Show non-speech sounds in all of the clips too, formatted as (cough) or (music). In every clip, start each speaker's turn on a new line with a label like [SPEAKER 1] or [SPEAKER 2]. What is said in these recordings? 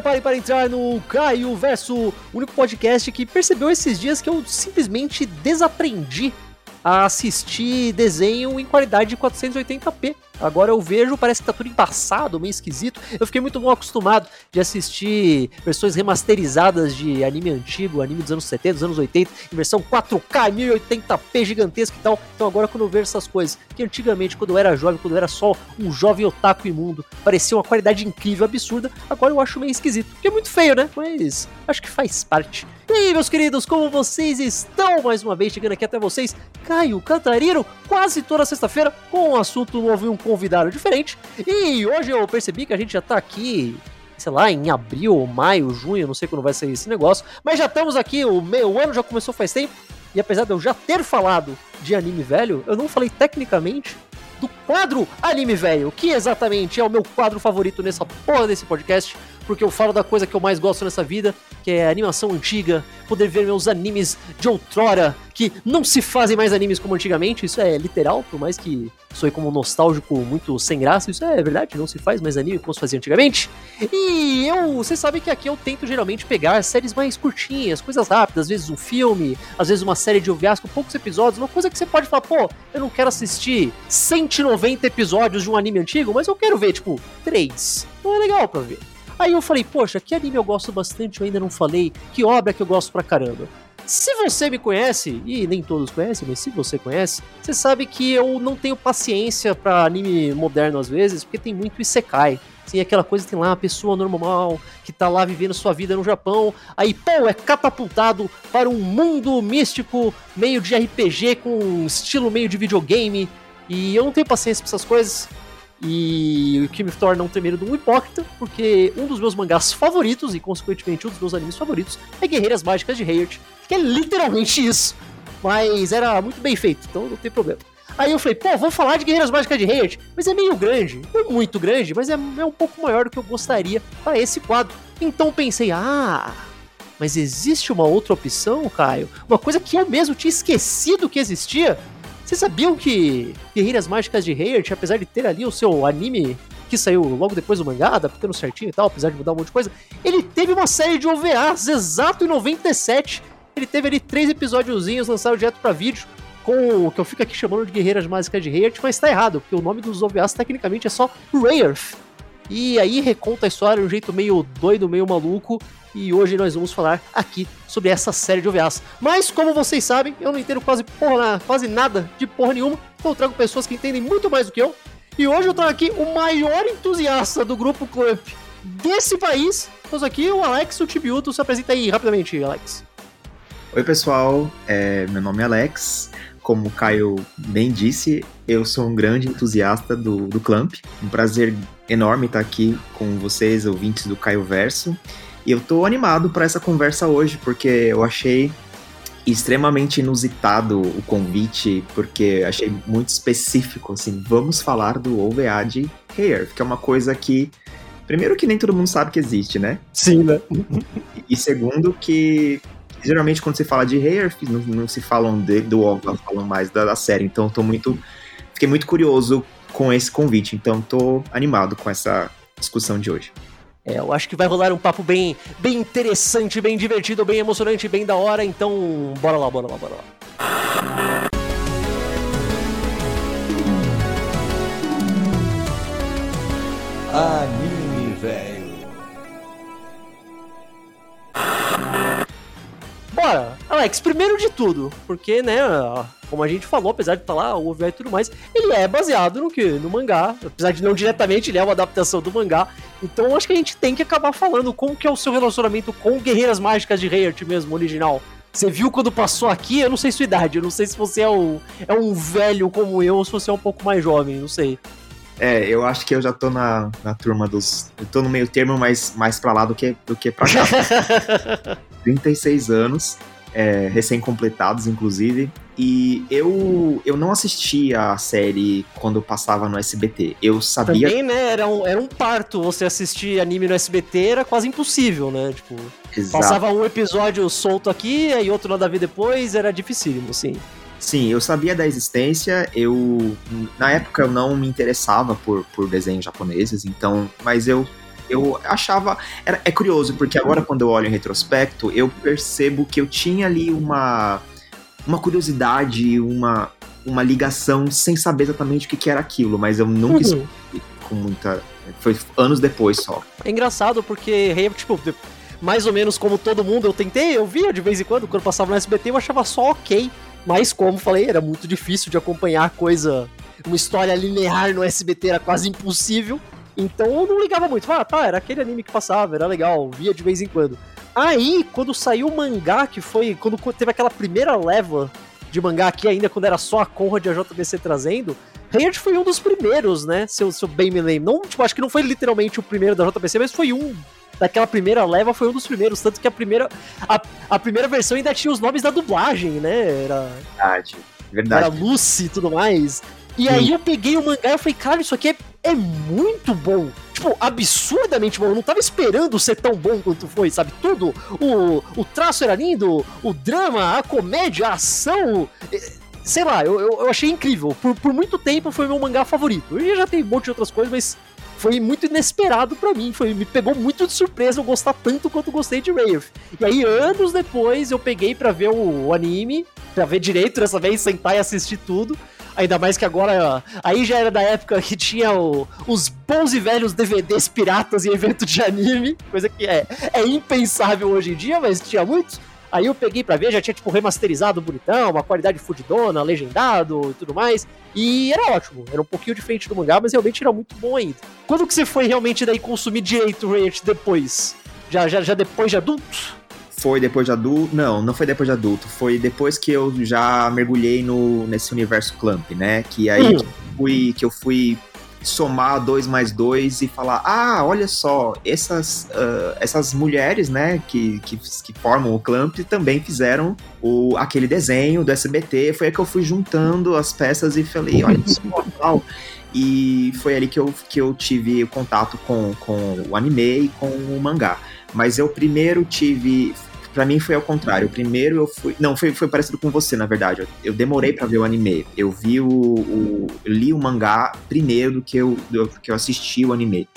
[SPEAKER 1] prepare para entrar no Caio Verso, único podcast que percebeu esses dias que eu simplesmente desaprendi a assistir desenho em qualidade de 480p. Agora eu vejo, parece que tá tudo embaçado, meio esquisito. Eu fiquei muito mal acostumado de assistir versões remasterizadas de anime antigo, anime dos anos 70, dos anos 80, em versão 4K, 1080p gigantesca e tal. Então agora quando eu vejo essas coisas, que antigamente, quando eu era jovem, quando eu era só um jovem otaku imundo, parecia uma qualidade incrível, absurda, agora eu acho meio esquisito. Que é muito feio, né? Mas acho que faz parte. E aí, meus queridos, como vocês estão? Mais uma vez chegando aqui até vocês, Caio Cantarino, quase toda sexta-feira, com um assunto novo e um convidado diferente. E hoje eu percebi que a gente já tá aqui, sei lá, em abril, maio, junho, não sei quando vai sair esse negócio, mas já estamos aqui, o meu ano já começou faz tempo. E apesar de eu já ter falado de anime velho, eu não falei tecnicamente do quadro Anime Velho, que exatamente é o meu quadro favorito nessa porra desse podcast, porque eu falo da coisa que eu mais gosto nessa vida, que é animação antiga, poder ver meus animes de outrora, que não se fazem mais animes como antigamente, isso é literal, por mais que soe como nostálgico muito sem graça, isso é verdade, não se faz mais anime como se fazia antigamente. E eu, você sabe que aqui eu tento geralmente pegar séries mais curtinhas, coisas rápidas, às vezes um filme, às vezes uma série de OVAs com poucos episódios, uma coisa que você pode falar, pô, eu não quero assistir 190 episódios de um anime antigo, mas eu quero ver, tipo, três. Então é legal pra ver. Aí eu falei, poxa, que anime eu gosto bastante, eu ainda não falei, que obra que eu gosto pra caramba. Se você me conhece, e nem todos conhecem, mas se você conhece, você sabe que eu não tenho paciência para anime moderno às vezes, porque tem muito Isekai. Sim, aquela coisa tem lá uma pessoa normal que tá lá vivendo sua vida no Japão, aí pô, é catapultado para um mundo místico, meio de RPG com um estilo meio de videogame, e eu não tenho paciência pra essas coisas. E o que me torna um tremeiro de um hipócrita, porque um dos meus mangás favoritos, e consequentemente um dos meus animes favoritos, é Guerreiras Mágicas de Heart, que é literalmente isso. Mas era muito bem feito, então não tem problema. Aí eu falei, pô, vou falar de Guerreiras Mágicas de Heart, mas é meio grande, não muito grande, mas é, é um pouco maior do que eu gostaria para esse quadro. Então pensei, ah, mas existe uma outra opção, Caio? Uma coisa que eu mesmo tinha esquecido que existia? Vocês sabiam que Guerreiras Mágicas de Heart, apesar de ter ali o seu anime que saiu logo depois do mangá, adaptando certinho e tal, apesar de mudar um monte de coisa, ele teve uma série de OVAs exato em 97. Ele teve ali três episódiozinhos lançados direto para vídeo, com o que eu fico aqui chamando de Guerreiras Mágicas de Heart, mas tá errado, porque o nome dos OVAs tecnicamente é só Rayerth. E aí reconta a história de um jeito meio doido, meio maluco, e hoje nós vamos falar aqui sobre essa série de OVAs. Mas, como vocês sabem, eu não entendo quase, porra, quase nada de porra nenhuma, então eu trago pessoas que entendem muito mais do que eu. E hoje eu trago aqui o maior entusiasta do grupo Clamp desse país. Estamos aqui, o Alex o Tibiuto. Se apresenta aí rapidamente, Alex.
[SPEAKER 2] Oi, pessoal. É, meu nome é Alex. Como o Caio bem disse, eu sou um grande entusiasta do, do Clamp. Um prazer enorme estar aqui com vocês, ouvintes do Caio Verso. E eu tô animado para essa conversa hoje, porque eu achei extremamente inusitado o convite, porque achei muito específico, assim, vamos falar do OVA de Hair, que é uma coisa que, primeiro que nem todo mundo sabe que existe, né?
[SPEAKER 1] Sim, né?
[SPEAKER 2] E segundo que, geralmente quando se fala de Hair, não, não se falam de, do OVA, falam mais da, da série, então tô muito, fiquei muito curioso com esse convite, então tô animado com essa discussão de hoje.
[SPEAKER 1] É, eu acho que vai rolar um papo bem, bem interessante, bem divertido, bem emocionante, bem da hora. Então, bora lá, bora lá, bora lá.
[SPEAKER 3] Anime,
[SPEAKER 1] Alex, primeiro de tudo, porque, né, como a gente falou, apesar de estar tá lá o OVA e tudo mais, ele é baseado no que? No mangá. Apesar de não diretamente, ele é uma adaptação do mangá. Então acho que a gente tem que acabar falando como que é o seu relacionamento com Guerreiras Mágicas de Heart mesmo, original. Você viu quando passou aqui? Eu não sei sua idade, eu não sei se você é, o, é um velho como eu ou se você é um pouco mais jovem, não sei.
[SPEAKER 2] É, eu acho que eu já tô na, na turma dos. Eu tô no meio termo, mas mais pra lá do que, do que pra cá. (laughs) 36 anos, é, recém-completados, inclusive. E eu, eu não assisti a série quando passava no SBT. Eu sabia.
[SPEAKER 1] Também, né? Era um, era um parto você assistir anime no SBT, era quase impossível, né? Tipo,
[SPEAKER 2] Exato.
[SPEAKER 1] passava um episódio solto aqui, aí outro nada a ver depois, era dificílimo, sim.
[SPEAKER 2] Sim, eu sabia da existência, eu. Na época eu não me interessava por, por desenhos japoneses, então. Mas eu eu achava. Era, é curioso, porque agora, quando eu olho em retrospecto, eu percebo que eu tinha ali uma, uma curiosidade, uma, uma ligação sem saber exatamente o que, que era aquilo, mas eu nunca
[SPEAKER 1] Uhum.
[SPEAKER 2] com muita. Foi anos depois só.
[SPEAKER 1] É engraçado porque, tipo, mais ou menos como todo mundo, eu tentei, eu via de vez em quando, quando passava no SBT, eu achava só ok. Mas, como falei, era muito difícil de acompanhar coisa, uma história linear no SBT era quase impossível. Então eu não ligava muito. Ah, tá, era aquele anime que passava, era legal, via de vez em quando. Aí, quando saiu o mangá, que foi quando teve aquela primeira leva de mangá aqui, ainda quando era só a Conrad e a JBC trazendo, Rayard foi um dos primeiros, né? Se eu, se eu bem me lembro. Não, tipo, acho que não foi literalmente o primeiro da JBC, mas foi um. Daquela primeira leva foi um dos primeiros. Tanto que a primeira. A, a primeira versão ainda tinha os nomes da dublagem, né? Era,
[SPEAKER 2] Verdade.
[SPEAKER 1] era
[SPEAKER 2] Verdade.
[SPEAKER 1] Lucy e tudo mais. E
[SPEAKER 2] Sim.
[SPEAKER 1] aí eu peguei o mangá e falei, cara, isso aqui é, é muito bom. Tipo, absurdamente bom. Eu não tava esperando ser tão bom quanto foi, sabe? Tudo. O, o traço era lindo, o drama, a comédia, a ação. eh, Sei lá, eu, eu, achei incrível. Por, por muito tempo foi meu mangá favorito. Eu já tem um monte de outras coisas, mas foi muito inesperado pra mim. Foi, me pegou muito de surpresa eu gostar tanto quanto gostei de Wraith. E aí, anos depois, eu peguei pra ver o, o anime, pra ver direito dessa vez, sentar e assistir tudo. Ainda mais que agora, aí já era da época que tinha o- os bons e velhos DVDs piratas em evento de anime, coisa que é, é impensável hoje em dia, mas tinha muitos. Aí eu peguei pra ver, já tinha tipo remasterizado bonitão, uma qualidade fudidona, legendado e tudo mais. E era ótimo, era um pouquinho diferente do mangá, mas realmente era muito bom ainda. Quando que você foi realmente daí consumir direito Riot depois? Já, já, já depois de adulto?
[SPEAKER 2] Foi depois de adulto? Não, não foi depois de adulto. Foi depois que eu já mergulhei no, nesse universo Clamp, né? Que aí
[SPEAKER 1] Hum.
[SPEAKER 2] fui, que eu fui somar dois mais dois e falar: ah, olha só, essas, ah, essas mulheres, né, que, que, que formam o Clamp também fizeram o, aquele desenho do SBT. Foi aí que eu fui juntando as peças e falei: olha (laughs) só, tal. E foi ali que eu, que eu tive contato com, com o anime e com o mangá. Mas eu primeiro tive. Pra mim foi ao contrário. Primeiro eu fui. Não, foi, foi parecido com você, na verdade. Eu, eu demorei pra ver o anime. Eu vi o, o- Eu li o mangá primeiro do que eu, do que eu assisti o anime.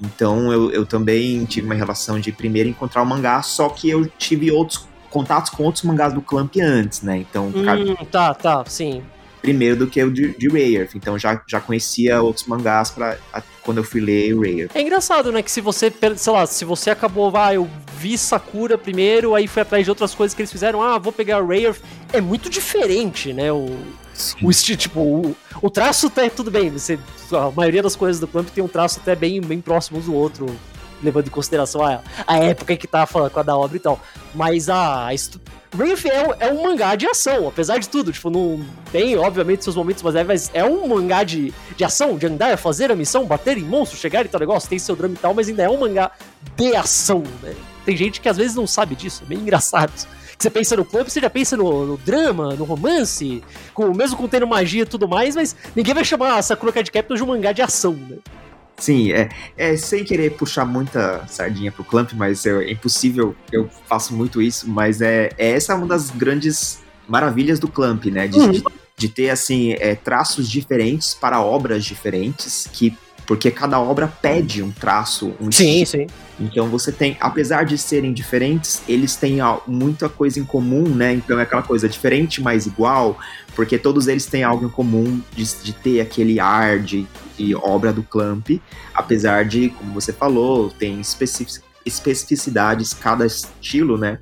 [SPEAKER 2] Então eu, eu também tive uma relação de primeiro encontrar o mangá, só que eu tive outros contatos com outros mangás do Clamp antes, né? Então, cara,
[SPEAKER 1] Hum, tá, tá, sim.
[SPEAKER 2] Primeiro do que o de, de. Então já, já conhecia outros mangás pra, a- quando eu fui ler o Rare.
[SPEAKER 1] É engraçado, né? Que se você, sei lá, se você acabou, ah, eu vi Sakura primeiro, aí fui atrás de outras coisas que eles fizeram, ah, vou pegar o Rare. É muito diferente, né? O, o estilo, tipo, o, o traço até tudo bem. Você, a maioria das coisas do Clamp tem um traço até bem, bem próximo do outro, levando em consideração a, a época que tá falando com a da obra e tal. Mas a. a Wraith é, um- é um mangá de ação, apesar de tudo. Tipo, não tem, obviamente, seus momentos mais leves, mas é um mangá de, de ação, de andar, fazer a missão, bater em monstros, chegar e tal negócio, tem seu drama e tal, mas ainda é um mangá de ação, né? Tem gente que às vezes não sabe disso, é bem engraçado. Que Você pensa no clube, você já pensa no, no drama, no romance, com, mesmo contendo magia e tudo mais, mas ninguém vai chamar Sakura Card Captors de um mangá de ação, né?
[SPEAKER 2] Sim, é, é sem querer puxar muita sardinha pro Clamp, mas é, é impossível, eu faço muito isso, mas é, é essa uma das grandes maravilhas do Clamp, né? De,
[SPEAKER 1] Uhum.
[SPEAKER 2] de, de ter, assim, é, traços diferentes para obras diferentes, que porque cada obra pede um traço, um
[SPEAKER 1] Sim,
[SPEAKER 2] estilo.
[SPEAKER 1] sim.
[SPEAKER 2] Então você tem, apesar de serem diferentes, eles têm ó, muita coisa em comum, né? Então é aquela coisa diferente, mas igual, porque todos eles têm algo em comum de, de ter aquele ar de, de obra do Clamp, apesar de, como você falou, tem especific- especificidades, cada estilo, né?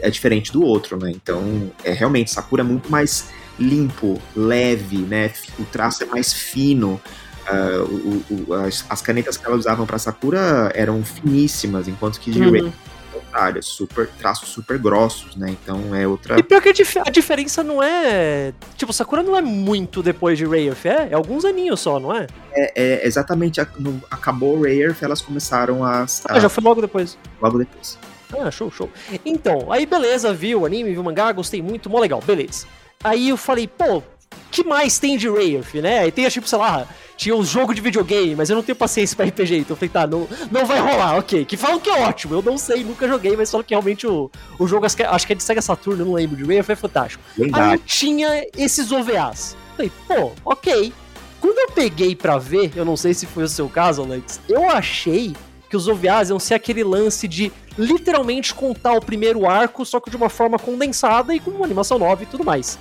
[SPEAKER 2] É diferente do outro, né? Então, é realmente, Sakura é muito mais limpo, leve, né? O traço é mais fino. Ah, o- o- as, as canetas que elas usavam para Sakura eram finíssimas, enquanto que de
[SPEAKER 1] Uhum.
[SPEAKER 2] Ao contrário, super, traços super grossos, né? Então é outra.
[SPEAKER 1] E pior que a, dif- a diferença não é. Tipo, Sakura não é muito depois de Wraith, é? É alguns aninhos só, não é?
[SPEAKER 2] É, é exatamente a- no- acabou o Rare, elas começaram a,
[SPEAKER 1] Ah,
[SPEAKER 2] a
[SPEAKER 1] já foi logo depois.
[SPEAKER 2] logo depois.
[SPEAKER 1] Ah, show, show. Então, aí beleza, vi o anime, vi o mangá, gostei muito, mó legal, beleza. Aí eu falei, pô, que mais tem de Wraith, né? Aí tem, tipo, sei lá, tinha um jogo de videogame, mas eu não tenho paciência pra RPG, então eu falei, tá, não, não vai rolar, ok. Que falam que é ótimo, eu não sei, nunca joguei, mas falam que realmente o, o jogo, acho que é- de Sega Saturn, eu não lembro, de Wraith é fantástico. Aí
[SPEAKER 2] Lendário.
[SPEAKER 1] tinha esses OVAs. Falei, pô, ok. Quando eu peguei pra ver, eu não sei se foi o seu caso, Alex, eu achei que os OVAs iam ser aquele lance de literalmente contar o primeiro arco, só que de uma forma condensada e com uma animação nova e tudo mais.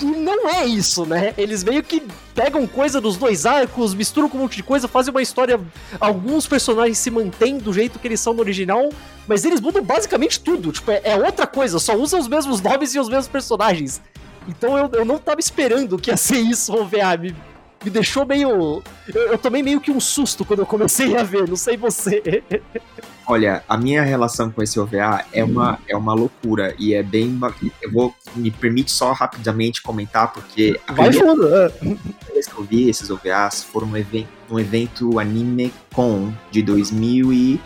[SPEAKER 1] E não é isso, né? Eles meio que pegam coisa dos dois arcos, misturam com um monte de coisa, fazem uma história. Alguns personagens se mantêm do jeito que eles são no original, mas eles mudam basicamente tudo. Tipo, é, é outra coisa, só usam os mesmos nomes e os mesmos personagens. Então eu, eu não tava esperando que ia ser isso, o OVA. Me, me deixou meio. Eu, eu tomei meio que um susto quando eu comecei a ver, não sei você. (laughs)
[SPEAKER 2] Olha, a minha relação com esse OVA é uma, é uma loucura e é bem. Eu vou. Me permite só rapidamente comentar, porque. A
[SPEAKER 1] Vai
[SPEAKER 2] primeira
[SPEAKER 1] é.
[SPEAKER 2] vez que eu vi esses OVAs foram um evento, um evento Anime Con de 2000 e.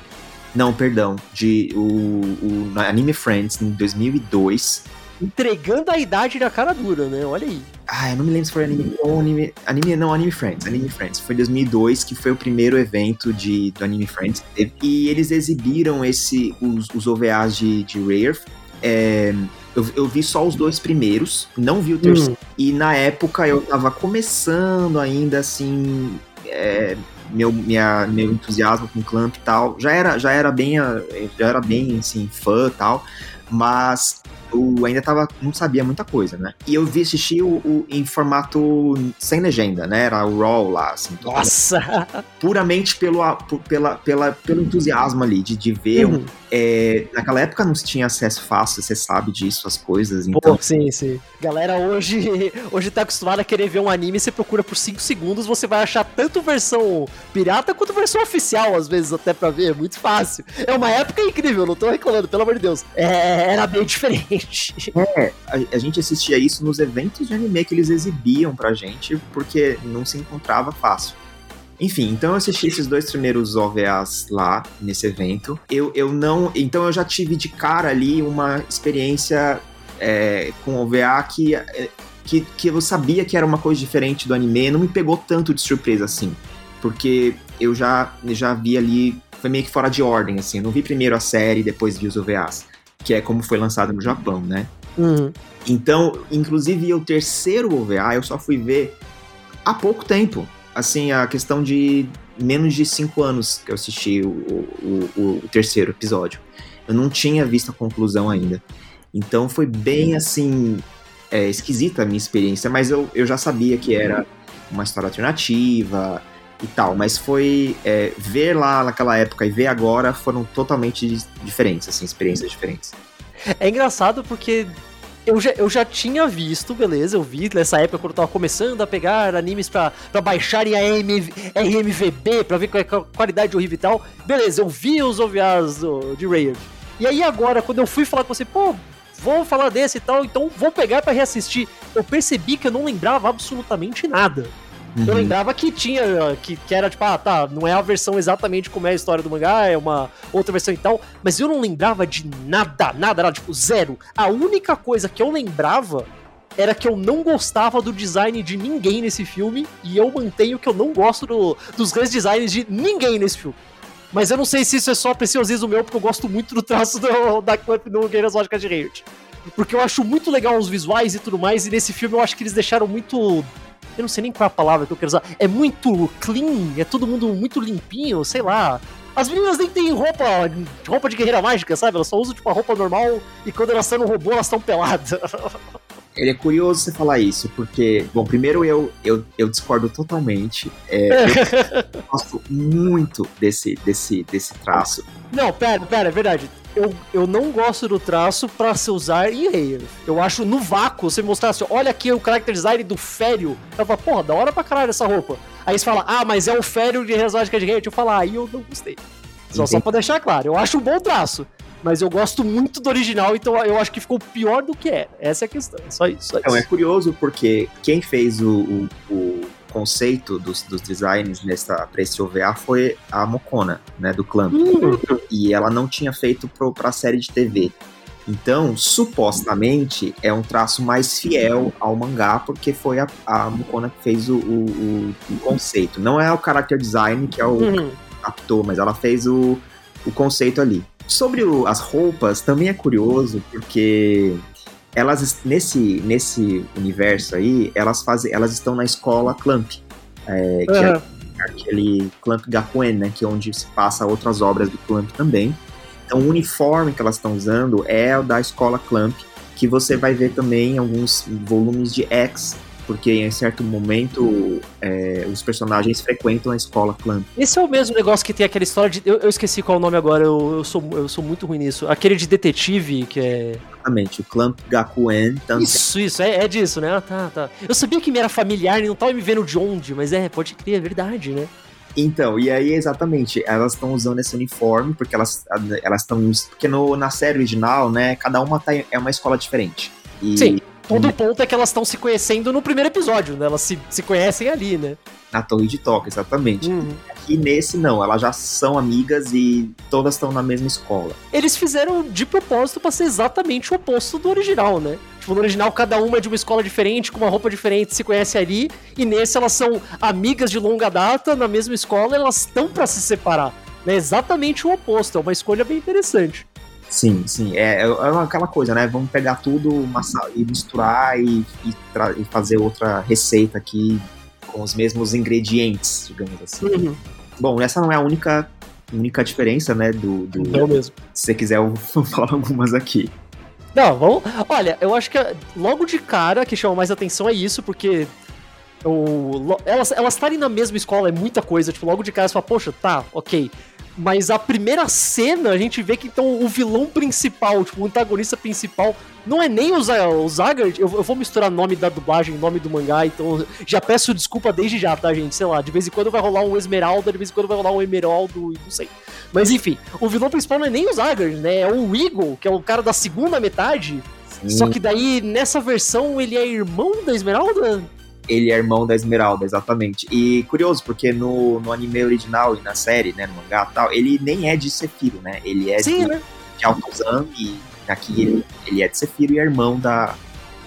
[SPEAKER 2] Não, perdão, de o, o Anime Friends em 2002.
[SPEAKER 1] Entregando a idade na cara dura, né? Olha aí.
[SPEAKER 2] Ah, eu não me lembro se foi Anime Con, Anime, anime não, Anime Friends, Anime Friends. Foi 2002 que foi o primeiro evento de, do Anime Friends. que teve. E eles exibiram esse, os, os OVAs de, de Rare. É, eu, eu vi só os dois primeiros, não vi o terceiro. E na época eu tava começando ainda, assim, é, meu, minha, meu entusiasmo com Clamp e tal. Já era, já era bem, ah, já era bem, assim, fã e tal. Mas eu ainda tava, não sabia muita coisa, né? E eu vi assistir o, o- em formato sem legenda, né? Era o RAW lá, assim. totalmente-
[SPEAKER 1] Nossa!
[SPEAKER 2] Puramente pelo, pela, pela, pelo entusiasmo ali, de, de ver. um-
[SPEAKER 1] Uhum.
[SPEAKER 2] É, naquela época não se tinha acesso fácil, você sabe disso, as coisas.
[SPEAKER 1] Pô,
[SPEAKER 2] Então,
[SPEAKER 1] sim, sim. Galera hoje, (laughs) hoje tá acostumada a querer ver um anime, você procura por 5 segundos, você vai achar tanto versão pirata quanto versão oficial, às vezes, até pra ver. É muito fácil. É uma época incrível, não tô reclamando, pelo amor de Deus. É, era bem (laughs) diferente.
[SPEAKER 2] a, a gente assistia isso nos eventos de anime que eles exibiam pra gente, porque não se encontrava fácil. Enfim, então eu assisti esses dois primeiros OVAs lá nesse evento. Eu, eu não. Então eu já tive de cara ali uma experiência é, com OVA que, é, que, que eu sabia que era uma coisa diferente do anime, não me pegou tanto de surpresa assim. Porque eu já, já vi ali. Foi meio que fora de ordem, assim. Eu não vi primeiro a série, depois vi os OVAs. Que é como foi lançado no Japão, né?
[SPEAKER 1] Uhum.
[SPEAKER 2] Então, inclusive o terceiro OVA eu só fui ver há pouco tempo. Assim, a questão de menos de cinco anos que eu assisti o, o, o- o terceiro episódio. Eu não tinha visto a conclusão ainda. Então foi bem assim. é, esquisita a minha experiência, mas eu, eu já sabia que era uma história alternativa e tal. Mas foi é, ver lá naquela época e ver agora foram totalmente diferentes, assim, experiências diferentes.
[SPEAKER 1] É engraçado porque eu já, eu já tinha visto, beleza, eu vi nessa época quando eu tava começando a pegar animes pra, pra baixar em AMV, RMVB, pra ver qual é a qualidade horrível e tal. Beleza, eu vi os OVAs do, de Rayard. E aí agora, quando eu fui falar com você, pô, vou falar desse e tal, então vou pegar pra reassistir. Eu percebi que eu não lembrava absolutamente nada. Eu
[SPEAKER 2] Uhum.
[SPEAKER 1] lembrava que tinha, que, que era tipo, ah, tá, não é a versão exatamente como é a história do mangá, é uma outra versão e tal, mas eu não lembrava de nada, nada, nada, tipo, zero. A única coisa que eu lembrava era que eu não gostava do design de ninguém nesse filme, e eu mantenho que eu não gosto do- dos redesigns de ninguém nesse filme. Mas eu não sei se isso é só preciosismo meu, porque eu gosto muito do traço do, da Clamp no Guerreiras Lógicas de Riot. Porque eu acho muito legal os visuais e tudo mais, e nesse filme eu acho que eles deixaram muito eu não sei nem qual é a palavra que eu quero usar. É muito clean, é todo mundo muito limpinho, sei lá. As meninas nem têm roupa, roupa de guerreira mágica, sabe? Elas só usam tipo a roupa normal e quando elas estão no robô, elas estão peladas. (laughs)
[SPEAKER 2] Ele é curioso você falar isso, porque, bom, primeiro eu, eu, eu discordo totalmente. É, eu (laughs) gosto muito desse, desse, desse traço.
[SPEAKER 1] Não, pera, pera, é verdade. Eu, eu não gosto do traço pra se usar em Rare. Eu acho no vácuo, você mostrar assim, olha aqui o character design do Fério. Eu falo, porra, da hora pra caralho essa roupa. Aí você fala, ah, mas é o Fério de Resódica de Rare. Eu falo, ah, aí eu não gostei. Só, só pra deixar claro, eu acho um bom traço. Mas eu gosto muito do original, então eu acho que ficou pior do que é. Essa é a questão. É só isso. Só
[SPEAKER 2] Então, é
[SPEAKER 1] isso.
[SPEAKER 2] curioso porque quem fez o, o, o conceito dos, dos designs nessa, pra esse OVA foi a Mokona, né, do Clamp.
[SPEAKER 1] Hum,
[SPEAKER 2] E ela não tinha feito pro, pra série de TV. Então, supostamente, é um traço mais fiel ao mangá, porque foi a, a Mukona que fez o, o, o- o conceito. Não é o character design que é o
[SPEAKER 1] uhum.
[SPEAKER 2] captou, mas ela fez o, o conceito ali. Sobre o- as roupas, também é curioso, porque elas, nesse, nesse universo aí, elas fazem, elas estão na escola Clamp, é, que é
[SPEAKER 1] Aham.
[SPEAKER 2] aquele Clamp Gakuen, né, que é onde se passa outras obras do Clamp também. Então o uniforme que elas estão usando é o da escola Clamp, que você vai ver também em alguns volumes de X, porque em certo momento é, os personagens frequentam a escola Clamp.
[SPEAKER 1] Esse é o mesmo negócio que tem aquela história de. Eu, eu esqueci qual é o nome agora, eu, eu, sou, eu sou muito ruim nisso. Aquele de detetive, que é.
[SPEAKER 2] Exatamente, o Clamp Gakuen. Tanto...
[SPEAKER 1] Isso, isso, é, é disso, né? Ah, tá, tá. Eu sabia que me era familiar e não tava me vendo de onde, mas é, pode crer, é verdade, né?
[SPEAKER 2] Então, e aí exatamente, elas estão usando esse uniforme porque elas elas estão porque no, na série original, né, cada uma tá, é uma escola diferente.
[SPEAKER 1] E, Sim. Todo o ponto é que elas estão se conhecendo no primeiro episódio, né? Elas se, se conhecem ali, né?
[SPEAKER 2] Na Torre de Toca, exatamente.
[SPEAKER 1] Uhum.
[SPEAKER 2] Aqui nesse não, elas já são amigas e todas estão na mesma escola.
[SPEAKER 1] Eles fizeram de propósito para ser exatamente o oposto do original, né? Tipo, no original cada uma é de uma escola diferente, com uma roupa diferente, se conhece ali, e nesse elas são amigas de longa data, na mesma escola, elas estão para se separar. É exatamente o oposto, é uma escolha bem interessante.
[SPEAKER 2] Sim, sim. É, é aquela coisa, né? Vamos pegar tudo e misturar e, e, e, fazer outra receita aqui com os mesmos ingredientes, digamos assim.
[SPEAKER 1] Uhum.
[SPEAKER 2] Bom, essa não é a única, única diferença, né? Do, do...
[SPEAKER 1] Mesmo.
[SPEAKER 2] Se você quiser, eu (laughs) falo algumas aqui.
[SPEAKER 1] Não, vamos. Olha, eu acho que logo de cara que chama mais atenção é isso, porque o, elas estarem na mesma escola é muita coisa. Tipo, logo de cara você fala, poxa, tá, ok. Mas a primeira cena, a gente vê que então o vilão principal, tipo, o antagonista principal, não é nem o, o Zagard. Eu, eu, vou misturar nome da dublagem, nome do mangá, então já peço desculpa desde já, tá, gente? Sei lá, de vez em quando vai rolar um Esmeralda, de vez em quando vai rolar um Emeraldo, não sei. Mas enfim, o vilão principal não é nem o Zagard, né? É o Eagle, que é o cara da segunda metade. Sim. Só que daí, nessa versão, ele é irmão da Esmeralda?
[SPEAKER 2] Ele é irmão da Esmeralda, exatamente. E curioso, porque no, no anime original e na série, né, no mangá e tal, ele nem é de Sephiroth, né? Ele é
[SPEAKER 1] Sim,
[SPEAKER 2] de,
[SPEAKER 1] né?
[SPEAKER 2] de Altozan e aqui ele, ele é de Sephiroth e é irmão da,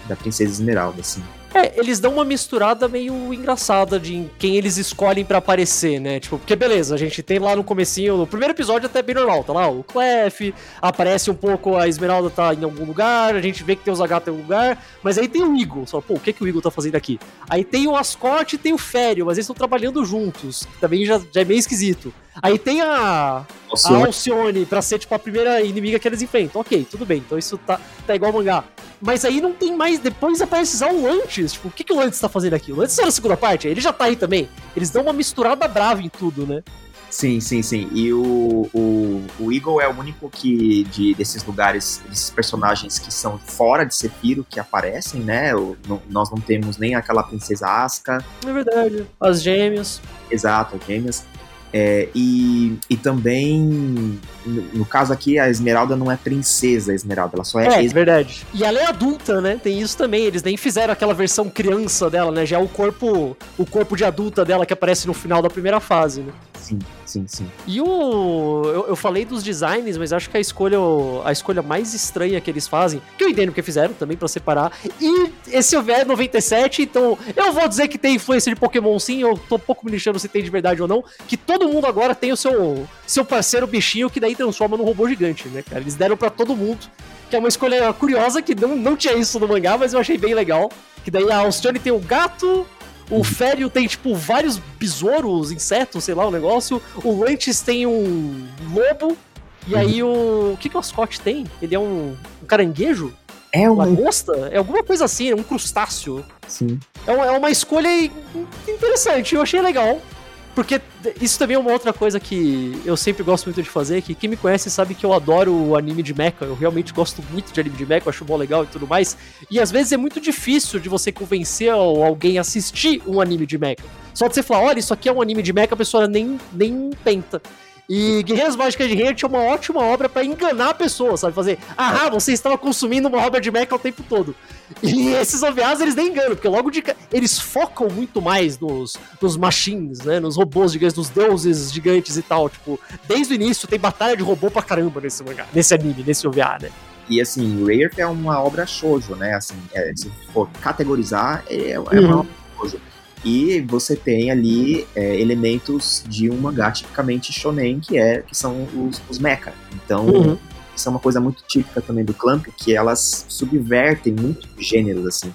[SPEAKER 2] da Princesa Esmeralda, assim.
[SPEAKER 1] É, eles dão uma misturada meio engraçada de quem eles escolhem para aparecer, né? Tipo, porque beleza, a gente tem lá no comecinho, no primeiro episódio até bem normal, tá lá o Clef, aparece um pouco a Esmeralda tá em algum lugar, a gente vê que tem o Zagato em algum lugar, mas aí tem o Eagle, só, pô, o que que o Eagle tá fazendo aqui? Aí tem o Ascot e tem o Fério, mas eles estão trabalhando juntos, também já, já é meio esquisito. Aí tem a, Alcione. a Alcione pra ser, tipo, a primeira inimiga que eles enfrentam. Ok, tudo bem, então isso tá, tá igual ao mangá. Mas aí não tem mais. Depois aparece já o Lantes. Tipo, o que, que o Lantes tá fazendo aqui? O Lantes tá na segunda parte, ele já tá aí também. Eles dão uma misturada brava em tudo, né?
[SPEAKER 2] Sim, sim, sim. E o, o, o Eagle é o único que de, desses lugares, desses personagens que são fora de Sephiroth que aparecem, né? O, nós não temos nem aquela princesa Asuka.
[SPEAKER 1] É verdade. As gêmeas.
[SPEAKER 2] Exato, as gêmeas. É, e, e também, no, no, caso aqui, a Esmeralda não é princesa Esmeralda, ela só é.
[SPEAKER 1] É, verdade. E ela é adulta, né? Tem isso também. Eles nem fizeram aquela versão criança dela, né? Já é o corpo, o corpo de adulta dela que aparece no final da primeira fase, né?
[SPEAKER 2] Sim, sim, sim.
[SPEAKER 1] E o. Eu, eu, falei dos designs, mas acho que a escolha, a escolha mais estranha que eles fazem, que eu entendo que fizeram também para separar. E esse OVA é 97, então eu vou dizer que tem influência de Pokémon sim, eu tô pouco me lixando se tem de verdade ou não. Que todo mundo agora tem o seu, seu parceiro bichinho que daí transforma num robô gigante, né, cara? Eles deram para todo mundo. Que é uma escolha curiosa, que não, não tinha isso no mangá, mas eu achei bem legal. Que daí a Alcione tem o gato, o Fério tem, tipo, vários besouros, insetos, sei lá, o um negócio. O Lantis tem um lobo. E aí o. O que, que o Ascot tem? Ele é um, um caranguejo?
[SPEAKER 2] É uma
[SPEAKER 1] lagosta? É alguma coisa assim, é um crustáceo.
[SPEAKER 2] Sim.
[SPEAKER 1] É uma, é uma escolha interessante, eu achei legal. Porque isso também é uma outra coisa que eu sempre gosto muito de fazer, que quem me conhece sabe que eu adoro o anime de mecha, eu realmente gosto muito de anime de mecha, eu acho bom legal e tudo mais. E às vezes é muito difícil de você convencer alguém a assistir um anime de mecha. Só de você falar, olha, isso aqui é um anime de mecha, a pessoa nem, nem tenta. E Guerreiras Mágicas de Rei é uma ótima obra para enganar a pessoa, sabe? Fazer, ah, você estava consumindo uma obra de mecha o tempo todo. E (laughs) esses OVAs eles nem enganam, porque logo de eles focam muito mais nos, nos machines, né? Nos robôs gigantes, nos deuses gigantes e tal. Tipo, desde o início tem batalha de robô pra caramba nesse mangá, nesse anime, nesse OVA, né?
[SPEAKER 2] E assim, Rare é uma obra shoujo, né? Assim, é, se for categorizar, é, é uma uhum. obra shoujo. E você tem ali é, elementos de um mangá tipicamente shonen, que, é, que são os, os mecha. Então, uhum. isso é uma coisa muito típica também do Clamp, que elas subvertem muito gêneros, assim.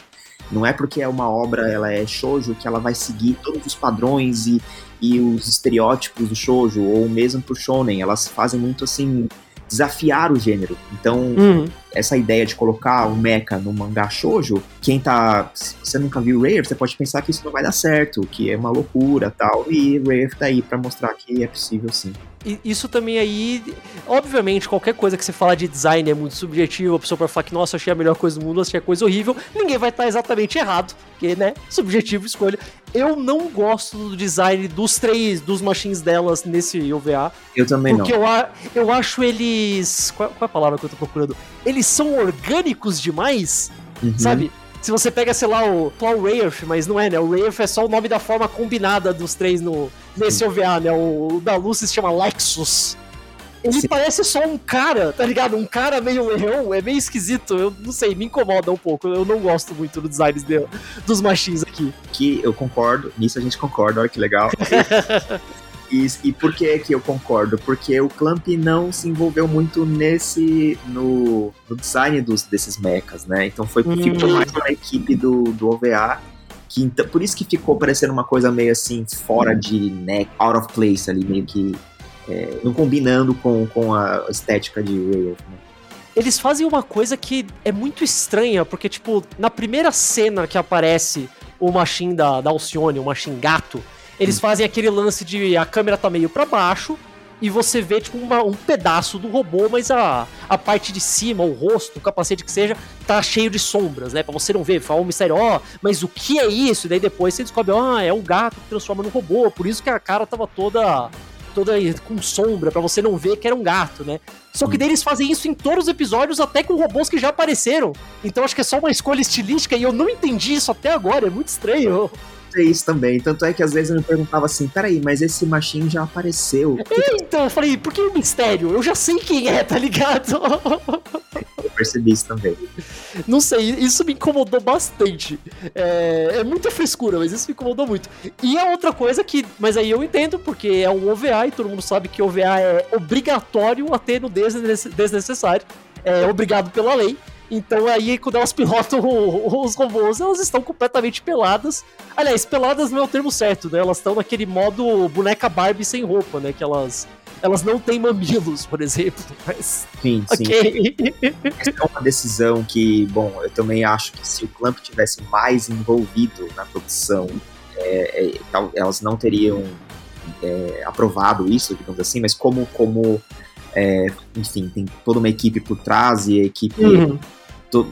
[SPEAKER 2] Não é porque é uma obra, ela é shoujo, que ela vai seguir todos os padrões e, e os estereótipos do shoujo, ou mesmo pro shonen. Elas fazem muito assim desafiar o gênero. Então,
[SPEAKER 1] Uhum.
[SPEAKER 2] essa ideia de colocar um mecha no mangá shoujo, quem tá. Se você nunca viu Rare, você pode pensar que isso não vai dar certo, que é uma loucura tal. E Rare tá aí pra mostrar que é possível sim.
[SPEAKER 1] Isso também aí, obviamente, qualquer coisa que você fala de design é muito subjetivo, a pessoa pode falar que, nossa, achei a melhor coisa do mundo, achei a coisa horrível, ninguém vai estar exatamente errado, porque, né, subjetivo escolha. Eu não gosto do design dos três, dos machines delas nesse OVA,
[SPEAKER 2] Eu também
[SPEAKER 1] porque
[SPEAKER 2] não.
[SPEAKER 1] eu, a- eu acho eles. Qual, qual é a palavra que eu tô procurando? Eles são orgânicos demais,
[SPEAKER 2] Uhum.
[SPEAKER 1] sabe? Se você pega, sei lá, o Claw Rayerth, mas não é, né? O Rayerth é só o nome da forma combinada dos três no, nesse OVA, né? O, o da Lucy se chama Lexus. Ele
[SPEAKER 2] Sim.
[SPEAKER 1] parece só um cara, tá ligado? Um cara meio leão, é meio esquisito. Eu não sei, me incomoda um pouco. Eu não gosto muito do design dele, dos machines aqui.
[SPEAKER 2] Que eu concordo, nisso a gente concorda, olha que legal. (laughs) E, e por que que eu concordo? Porque o Clamp não se envolveu muito nesse. no, no design dos, desses mechas, né? Então foi
[SPEAKER 1] Hum.
[SPEAKER 2] ficou mais uma equipe do, do OVA. Que, então, por isso que ficou parecendo uma coisa meio assim, fora de, né, out of place ali, meio que é, não combinando com, com a estética de Rail. Né?
[SPEAKER 1] Eles fazem uma coisa que é muito estranha, porque, tipo, na primeira cena que aparece o machine da, da Alcione, o machine gato, eles fazem aquele lance de a câmera tá meio pra baixo e você vê, tipo, uma- um pedaço do robô, mas a, a parte de cima, o rosto, o capacete que seja, tá cheio de sombras, né? Pra você não ver, fala um mistério, ó, mas o que é isso? E daí depois você descobre, ah, é o gato que transforma no robô, por isso que a cara tava toda toda com sombra, pra você não ver que era um gato, né? Só que daí eles fazem isso em todos os episódios, até com robôs que já apareceram. Então acho que é só uma escolha estilística e eu não entendi isso até agora, é muito estranho.
[SPEAKER 2] É isso também. Tanto é que às vezes eu me perguntava assim: peraí, mas esse machine já apareceu.
[SPEAKER 1] Então eu falei, por que o mistério? Eu já sei quem é, tá ligado? (laughs)
[SPEAKER 2] Eu percebi isso também.
[SPEAKER 1] Não sei, isso me incomodou bastante. É, é muita frescura, mas isso me incomodou muito. E a outra coisa que. Mas aí eu entendo, porque é um OVA e todo mundo sabe que OVA é obrigatório a ter no desnece- desnecessário. É obrigado pela lei. Então aí, quando elas pilotam os robôs, elas estão completamente peladas. Aliás, peladas não é o termo certo, né? Elas estão naquele modo boneca Barbie sem roupa, né? Que elas. Elas não têm mamilos, por exemplo. Mas.
[SPEAKER 2] Sim, sim. É uma decisão que, bom, eu também acho que se o Clamp tivesse mais envolvido na produção, é, é, tal- elas não teriam é, aprovado isso, digamos assim, mas como, como é, enfim, tem toda uma equipe por trás e a equipe
[SPEAKER 1] Uhum.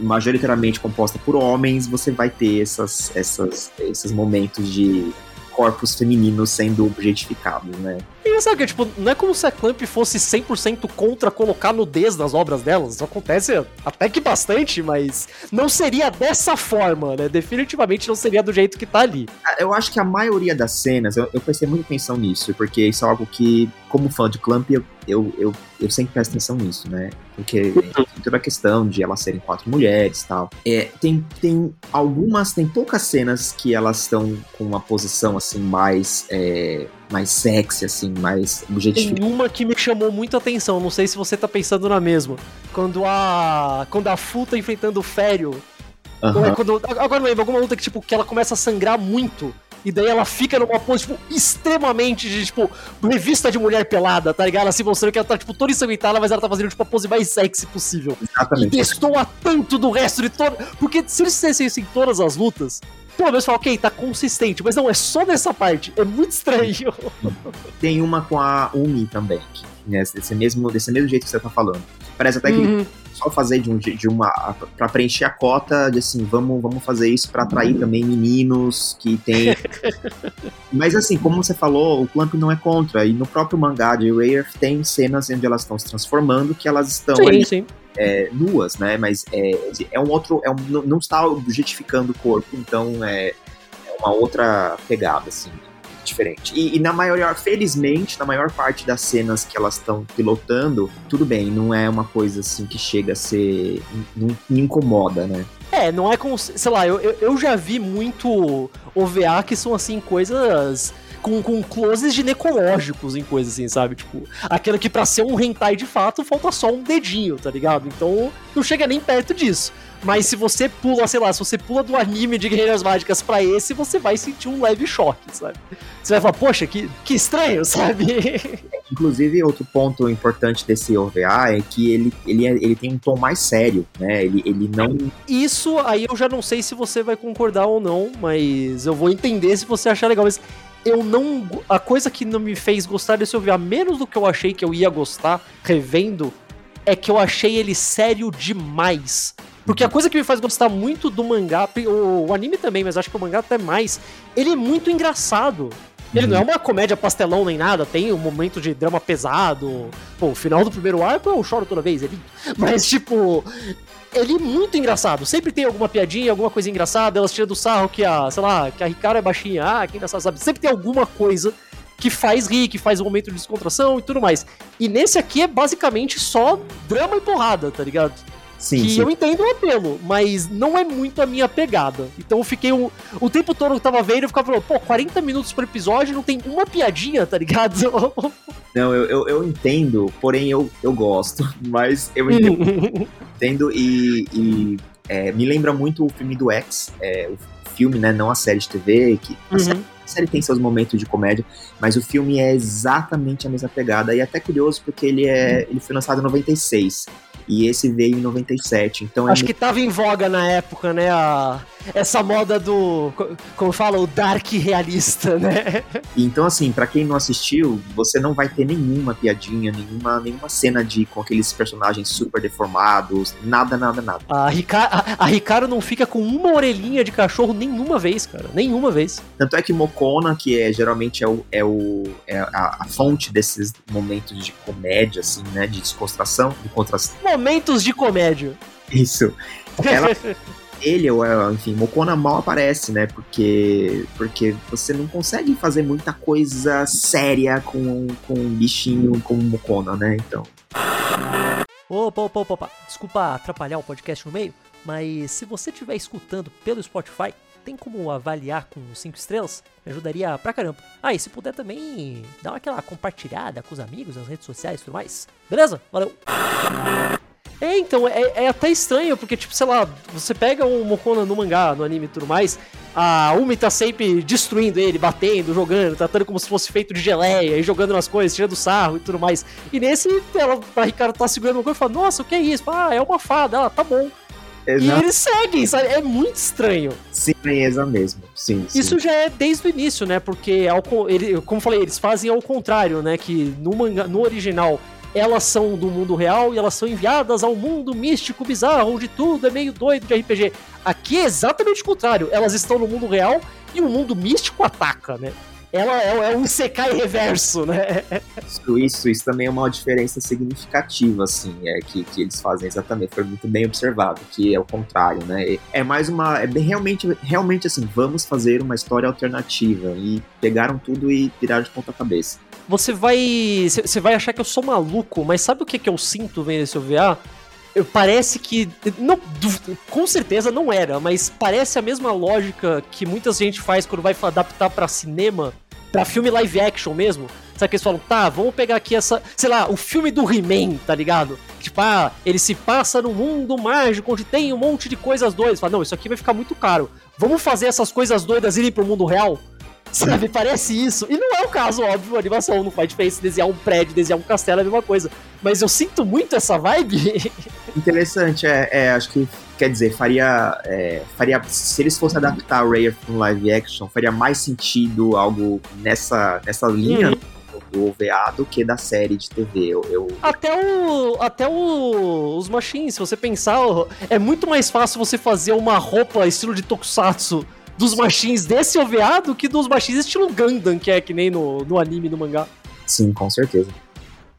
[SPEAKER 2] majoritariamente composta por homens, você vai ter essas, essas, esses momentos de corpos femininos sendo objetificados, né?
[SPEAKER 1] E engraçado que, tipo, não é como se a Clamp fosse 100% contra colocar nudez nas obras delas. Isso acontece até que bastante, mas não seria dessa forma, né? Definitivamente não seria do jeito que tá ali.
[SPEAKER 2] Ah, Eu acho que a maioria das cenas, eu, eu prestei muita atenção nisso, porque isso é algo que, como fã de Clamp, eu, eu, eu, eu sempre presto atenção nisso, né? Porque tem toda a questão de elas serem quatro mulheres e tal. É, tem, tem algumas, tem poucas cenas que elas estão com uma posição assim mais. é, mais sexy, assim, mais objetificada.
[SPEAKER 1] Tem uma que me chamou muito a atenção, não sei se você tá pensando na mesma. Quando a. Quando a Fu tá enfrentando o Fério. É
[SPEAKER 2] Aham.
[SPEAKER 1] quando. Agora não lembro, alguma luta que, tipo, que ela começa a sangrar muito. E daí ela fica numa pose, tipo, extremamente de, tipo, revista de mulher pelada, tá ligado? Assim, mostrando que ela tá, tipo, toda ensanguentada, mas ela tá fazendo, tipo, a pose mais sexy possível. E
[SPEAKER 2] Exatamente.
[SPEAKER 1] destoa tanto do resto de todo. Porque se eles fizessem isso em todas as lutas, pelo menos fala, ok, tá consistente. Mas não, é só nessa parte. É muito estranho.
[SPEAKER 2] Tem uma com a Umi também, né, desse, mesmo, desse mesmo jeito que você tá falando. Parece até que
[SPEAKER 1] Uhum.
[SPEAKER 2] só fazer de, um, de uma. para preencher a cota de assim, vamos, vamos fazer isso pra atrair também meninos que tem. (laughs) Mas assim, como você falou, o Clamp não é contra. E no próprio mangá de Rare tem cenas onde elas estão se transformando que elas estão
[SPEAKER 1] Sim,
[SPEAKER 2] ali,
[SPEAKER 1] sim.
[SPEAKER 2] É, nuas, né? Mas é, é um outro. É um, não- está objetificando o corpo, então é, é uma outra pegada, assim, diferente. E, e na maior, felizmente, na maior parte das cenas que elas estão pilotando, tudo bem, não é uma coisa assim que chega a ser. não incomoda, né?
[SPEAKER 1] É, não é como. se- Sei lá, eu, eu já vi muito OVA que são assim, coisas. Com, com closes ginecológicos em coisas assim, sabe? Tipo, aquilo que pra ser um hentai de fato falta só um dedinho, tá ligado? Então não chega nem perto disso. Mas se você pula, sei lá, se você pula do anime de Guerreiras Mágicas pra esse, você vai sentir um leve choque, sabe? Você vai falar, poxa, que, que estranho, (laughs) sabe?
[SPEAKER 2] Inclusive, outro ponto importante desse OVA é que ele, ele, é, ele tem um tom mais sério, né? Ele, ele não.
[SPEAKER 1] Isso aí eu já não sei se você vai concordar ou não, mas eu vou entender se você achar legal. Mas eu não. A coisa que não me fez gostar desse OVA, menos do que eu achei que eu ia gostar, revendo, é que eu achei ele sério demais. Porque a coisa que me faz gostar muito do mangá, o, o anime também, mas acho que o mangá até mais, ele é muito engraçado. Ele não é uma comédia pastelão nem nada, tem um momento de drama pesado. Pô, o final do primeiro arco eu choro toda vez, é lindo. Mas, tipo, ele é muito engraçado. Sempre tem alguma piadinha, alguma coisa engraçada. Elas tiram do sarro que a, sei lá, que a Ricardo é baixinha. Ah, quem engraçado sabe. Sempre tem alguma coisa que faz rir, que faz um momento de descontração e tudo mais. E nesse aqui é basicamente só drama e porrada, tá ligado?
[SPEAKER 2] Sim,
[SPEAKER 1] que
[SPEAKER 2] sim.
[SPEAKER 1] eu entendo o apelo, mas não é muito a minha pegada. Então eu fiquei o, o tempo todo que eu tava vendo, eu ficava falando, pô, 40 minutos por episódio, não tem uma piadinha, tá ligado? (laughs)
[SPEAKER 2] Não, eu, eu, eu entendo, porém eu, eu gosto, mas eu entendo, (laughs) entendo e, e, é, me lembra muito o filme do X, é, o filme, né, não a série de TV, que a,
[SPEAKER 1] Uhum.
[SPEAKER 2] série, a série tem seus momentos de comédia, mas o filme é exatamente a mesma pegada, e é até curioso porque ele, é, ele foi lançado em 96, e esse veio em 97, então é
[SPEAKER 1] Acho que tava em voga na época, né? A, essa moda do. co- Como fala, o dark realista, né? (laughs)
[SPEAKER 2] Então, assim, pra quem não assistiu, você não vai ter nenhuma piadinha, nenhuma, nenhuma cena de com aqueles personagens super deformados, nada, nada, nada.
[SPEAKER 1] A, Rica, a, a Ricardo não fica com uma orelhinha de cachorro nenhuma vez, cara. Nenhuma vez.
[SPEAKER 2] Tanto é que Mokona, que é geralmente é, o, é, o, é a, a fonte desses momentos de comédia, assim, né? De descontração, de contração.
[SPEAKER 1] Momentos de comédia.
[SPEAKER 2] Isso. Ela, (laughs) ele, ou ela, enfim, Mokona mal aparece, né? Porque, porque você não consegue fazer muita coisa séria com, com um bichinho como Mokona, né? Então.
[SPEAKER 1] Opa, opa, opa, opa. Desculpa atrapalhar o podcast no meio, mas se você estiver escutando pelo Spotify, tem como avaliar com 5 estrelas? Me ajudaria pra caramba. Ah, e se puder também dar aquela compartilhada com os amigos nas redes sociais e tudo mais. Beleza? Valeu! É, então, é, é até estranho, porque, tipo, sei lá, você pega o Mokona no mangá, no anime e tudo mais, a Umi tá sempre destruindo ele, batendo, jogando, tratando como se fosse feito de geleia, e jogando nas coisas, tirando sarro e tudo mais. E nesse, ela, a Ricardo tá segurando uma coisa e fala, nossa, o que é isso? Ah, é uma fada, ela, tá bom. E
[SPEAKER 2] Exato.
[SPEAKER 1] eles seguem, sabe? É muito estranho.
[SPEAKER 2] Estranheza mesmo. Sim, sim.
[SPEAKER 1] Isso já é desde o início, né? Porque, ao, ele, como eu falei, eles fazem ao contrário, né? Que no, manga, no original elas são do mundo real e elas são enviadas ao mundo místico bizarro, onde tudo é meio doido de RPG. Aqui é exatamente o contrário. Elas estão no mundo real e o mundo místico ataca, né? Ela é, é um Isekai reverso, né?
[SPEAKER 2] Isso, isso, isso também é uma diferença significativa, assim, é que, que eles fazem exatamente, foi muito bem observado, que é o contrário, né? É mais uma. É bem realmente, realmente assim, vamos fazer uma história alternativa. E pegaram tudo e tiraram de ponta cabeça.
[SPEAKER 1] Você vai. Você vai achar que eu sou maluco, mas sabe o que, que eu sinto vendo esse OVA? Parece que. Não, com certeza não era, mas parece a mesma lógica que muita gente faz quando vai adaptar pra cinema, pra filme live action mesmo. Sabe que eles falam, tá, vamos pegar aqui essa. Sei lá, o filme do He-Man, tá ligado? Tipo, ah, ele se passa no mundo mágico onde tem um monte de coisas doidas. Fala, não, isso aqui vai ficar muito caro. Vamos fazer essas coisas doidas irem pro mundo real? (laughs) Sabe, parece isso. E não é o caso, óbvio, a animação não faz diferença desenhar um prédio, desenhar um castelo é a mesma coisa. Mas eu sinto muito essa vibe. (laughs)
[SPEAKER 2] Interessante, é, é, acho que, quer dizer, faria, é, faria. Se eles fossem adaptar Raya para um live action, faria mais sentido algo nessa, nessa linha
[SPEAKER 1] Uhum.
[SPEAKER 2] do OVA do que da série de TV. Eu, eu-
[SPEAKER 1] Até o. Até o, os machins, se você pensar, é muito mais fácil você fazer uma roupa estilo de Tokusatsu dos machins desse OVA do que dos machins estilo Gundam, que é que nem no, no anime, no mangá.
[SPEAKER 2] sim, com certeza.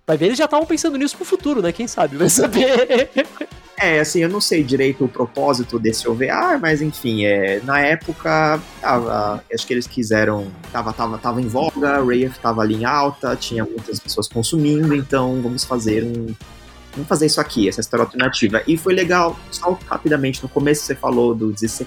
[SPEAKER 1] Vai ver, eles já estavam pensando nisso pro futuro, né? Quem sabe? Vai saber. (laughs)
[SPEAKER 2] É, assim, eu não sei direito o propósito desse OVA, mas enfim, é, na época, tava, acho que eles quiseram, tava, tava, tava em voga, Rave tava ali em alta, tinha muitas pessoas consumindo, então vamos fazer um. Vamos fazer isso aqui, essa história alternativa. E foi legal, só rapidamente, no começo você falou do 16,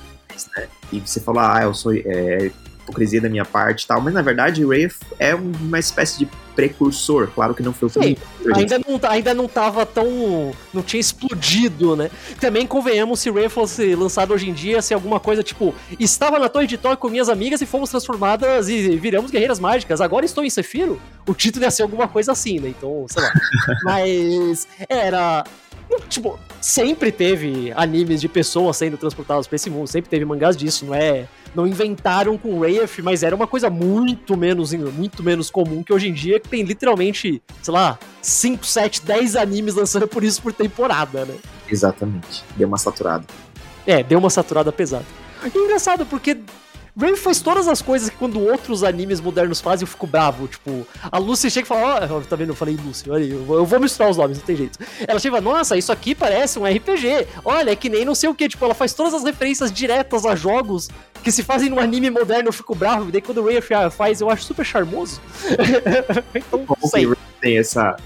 [SPEAKER 2] né? E você falou, ah, eu sou. É, hipocrisia da minha parte e tal, mas na verdade Wraith é uma espécie de precursor, claro que não foi o
[SPEAKER 1] Sim, ainda não, ainda não tava tão. não tinha explodido, né? Também convenhamos se Wraith fosse lançado hoje em dia, se alguma coisa tipo, estava na torre de Thor com minhas amigas e fomos transformadas e viramos guerreiras mágicas, agora estou em Sefiro, o título ia ser alguma coisa assim, né? Então, sei lá. (laughs) mas era tipo, sempre teve animes de pessoas sendo transportadas pra esse mundo, sempre teve mangás disso, não é? Não inventaram com Wraith, mas era uma coisa muito menos, muito menos comum que hoje em dia tem literalmente, sei lá, 5, 7, 10 animes lançando por isso por temporada, né?
[SPEAKER 2] Exatamente. Deu uma saturada.
[SPEAKER 1] É, deu uma saturada pesada. E engraçado, porque Raven faz todas as coisas que quando outros animes modernos fazem, eu fico bravo. Tipo, a Lucy chega e fala, ó, oh, tá vendo? Eu falei Lucy, olha aí, eu vou misturar os nomes, não tem jeito. Ela chega, nossa, isso aqui parece um RPG. Olha, é que nem não sei o que. Tipo, ela faz todas as referências diretas a jogos que se fazem no anime moderno, eu fico bravo. E daí quando o Ray faz, eu acho super charmoso. (laughs)
[SPEAKER 2] então, sei. tem essa,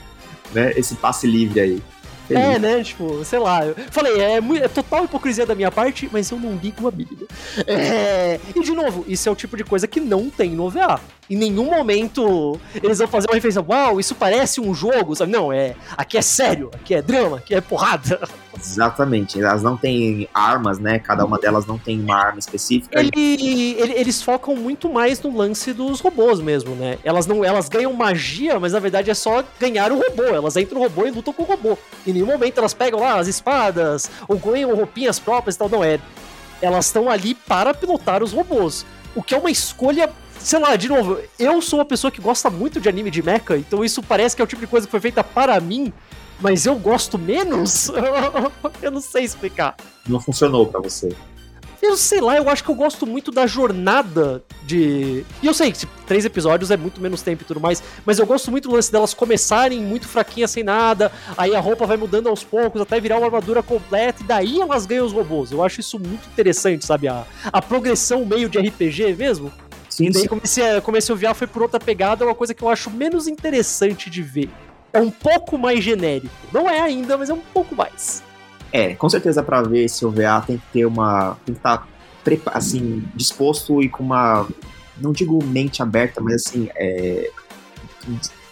[SPEAKER 2] né, esse passe livre aí.
[SPEAKER 1] É, né? Tipo, sei lá. Eu falei, é, é, total hipocrisia da minha parte, mas eu não ligo a mínima. É, e de novo, isso é o tipo de coisa que não tem no OVA. Em nenhum momento eles vão fazer uma referência, uau, isso parece um jogo, sabe? Não, é. Aqui é sério, aqui é drama, aqui é porrada.
[SPEAKER 2] Exatamente, elas não têm armas, né? Cada uma delas não tem uma arma específica.
[SPEAKER 1] Ele, ele, eles focam muito mais no lance dos robôs mesmo, né? Elas não, elas ganham magia, mas na verdade é só ganhar o robô. Elas entram no robô e lutam com o robô. Em nenhum momento elas pegam lá as espadas ou ganham roupinhas próprias e tal. Não é. Elas estão ali para pilotar os robôs. O que é uma escolha sei lá, de novo, eu sou uma pessoa que gosta muito de anime de mecha, então isso parece que é o tipo de coisa que foi feita para mim, mas eu gosto menos? (laughs) eu não sei explicar.
[SPEAKER 2] Não funcionou para você.
[SPEAKER 1] Eu sei lá, eu acho que eu gosto muito da jornada de. E eu sei que três episódios é muito menos tempo e tudo mais, mas eu gosto muito do lance delas começarem muito fraquinhas sem nada, aí a roupa vai mudando aos poucos até virar uma armadura completa e daí elas ganham os robôs. Eu acho isso muito interessante, sabe? A, a progressão meio de RPG mesmo. Sim, daí sim. comecei a, comecei a ouvir, foi por outra pegada, é uma coisa que eu acho menos interessante de ver é um pouco mais genérico. Não é ainda, mas é um pouco mais.
[SPEAKER 2] É, com certeza para ver esse OVA tem que ter uma. tem que estar tá, assim, disposto e com uma. Não digo mente aberta, mas assim. É,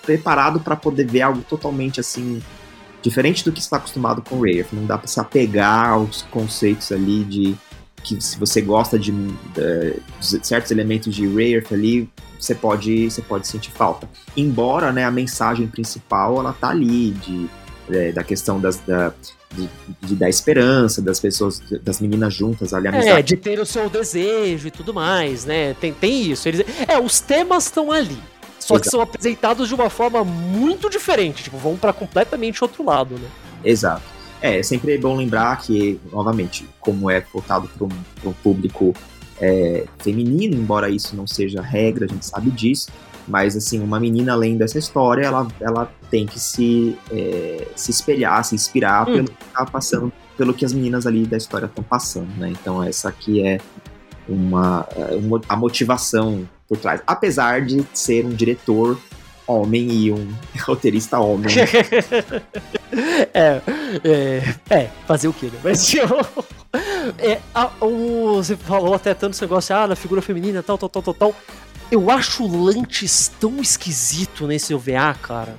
[SPEAKER 2] preparado para poder ver algo totalmente assim. Diferente do que está acostumado com Rare. Não dá para se apegar aos conceitos ali de. Que se você gosta de, de, de certos elementos de Rare ali, você pode, você pode sentir falta. Embora né, a mensagem principal ela tá ali, de, é, da questão das, da, de, de, da esperança das pessoas, das meninas juntas ali, a
[SPEAKER 1] É, de ter o seu desejo e tudo mais, né? Tem, tem isso. Eles, é, os temas estão ali. Só Exato. que são apresentados de uma forma muito diferente, tipo, vão para completamente outro lado, né?
[SPEAKER 2] Exato. É, é sempre bom lembrar que, novamente, como é voltado para um, um público é, feminino, embora isso não seja regra, a gente sabe disso. Mas, assim, uma menina além dessa história, ela, ela tem que se, é, se espelhar, se inspirar hum. pelo que tá passando, pelo que as meninas ali da história estão passando, né? Então, essa aqui é uma, é, uma, a motivação por trás. Apesar de ser um diretor homem e um (laughs) roteirista homem. (laughs)
[SPEAKER 1] é, é, é, fazer o quê, né? Mas, (laughs) tipo, é, a, o, você falou até tanto esse negócio, ah, na figura feminina, tal, tal, tal, tal, tal. Eu acho o Lantis tão esquisito nesse OVA, cara.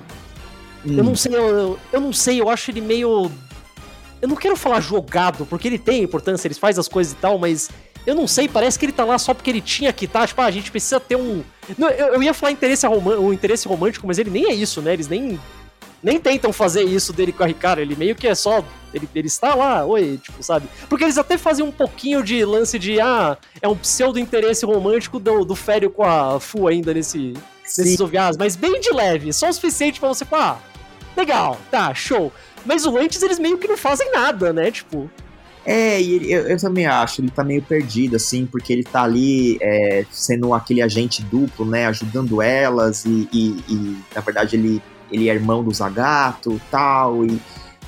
[SPEAKER 1] Hum. Eu não sei, eu, eu não sei, eu acho ele meio. Eu não quero falar jogado, porque ele tem importância, ele faz as coisas e tal, mas eu não sei, parece que ele tá lá só porque ele tinha que tá. Tipo, ah, a gente precisa ter um. Não, eu, eu ia falar interesse, um interesse romântico, mas ele nem é isso, né? Eles nem nem tentam fazer isso dele com a Ricardo, ele meio que é só. Ele, ele está lá, oi, tipo, sabe? Porque eles até fazem um pouquinho de lance de, ah, é um pseudo-interesse romântico do, do Fério com a Fu ainda nesse, nesses OVAs, mas bem de leve, só o suficiente para você falar, ah, legal, tá, show. Mas o Lantes eles meio que não fazem nada, né? Tipo.
[SPEAKER 2] É, eu, eu, também acho, ele tá meio perdido, assim, porque ele tá ali é, sendo aquele agente duplo, né, ajudando elas, e, e, e, na verdade ele ele é irmão do Zagato tal. E,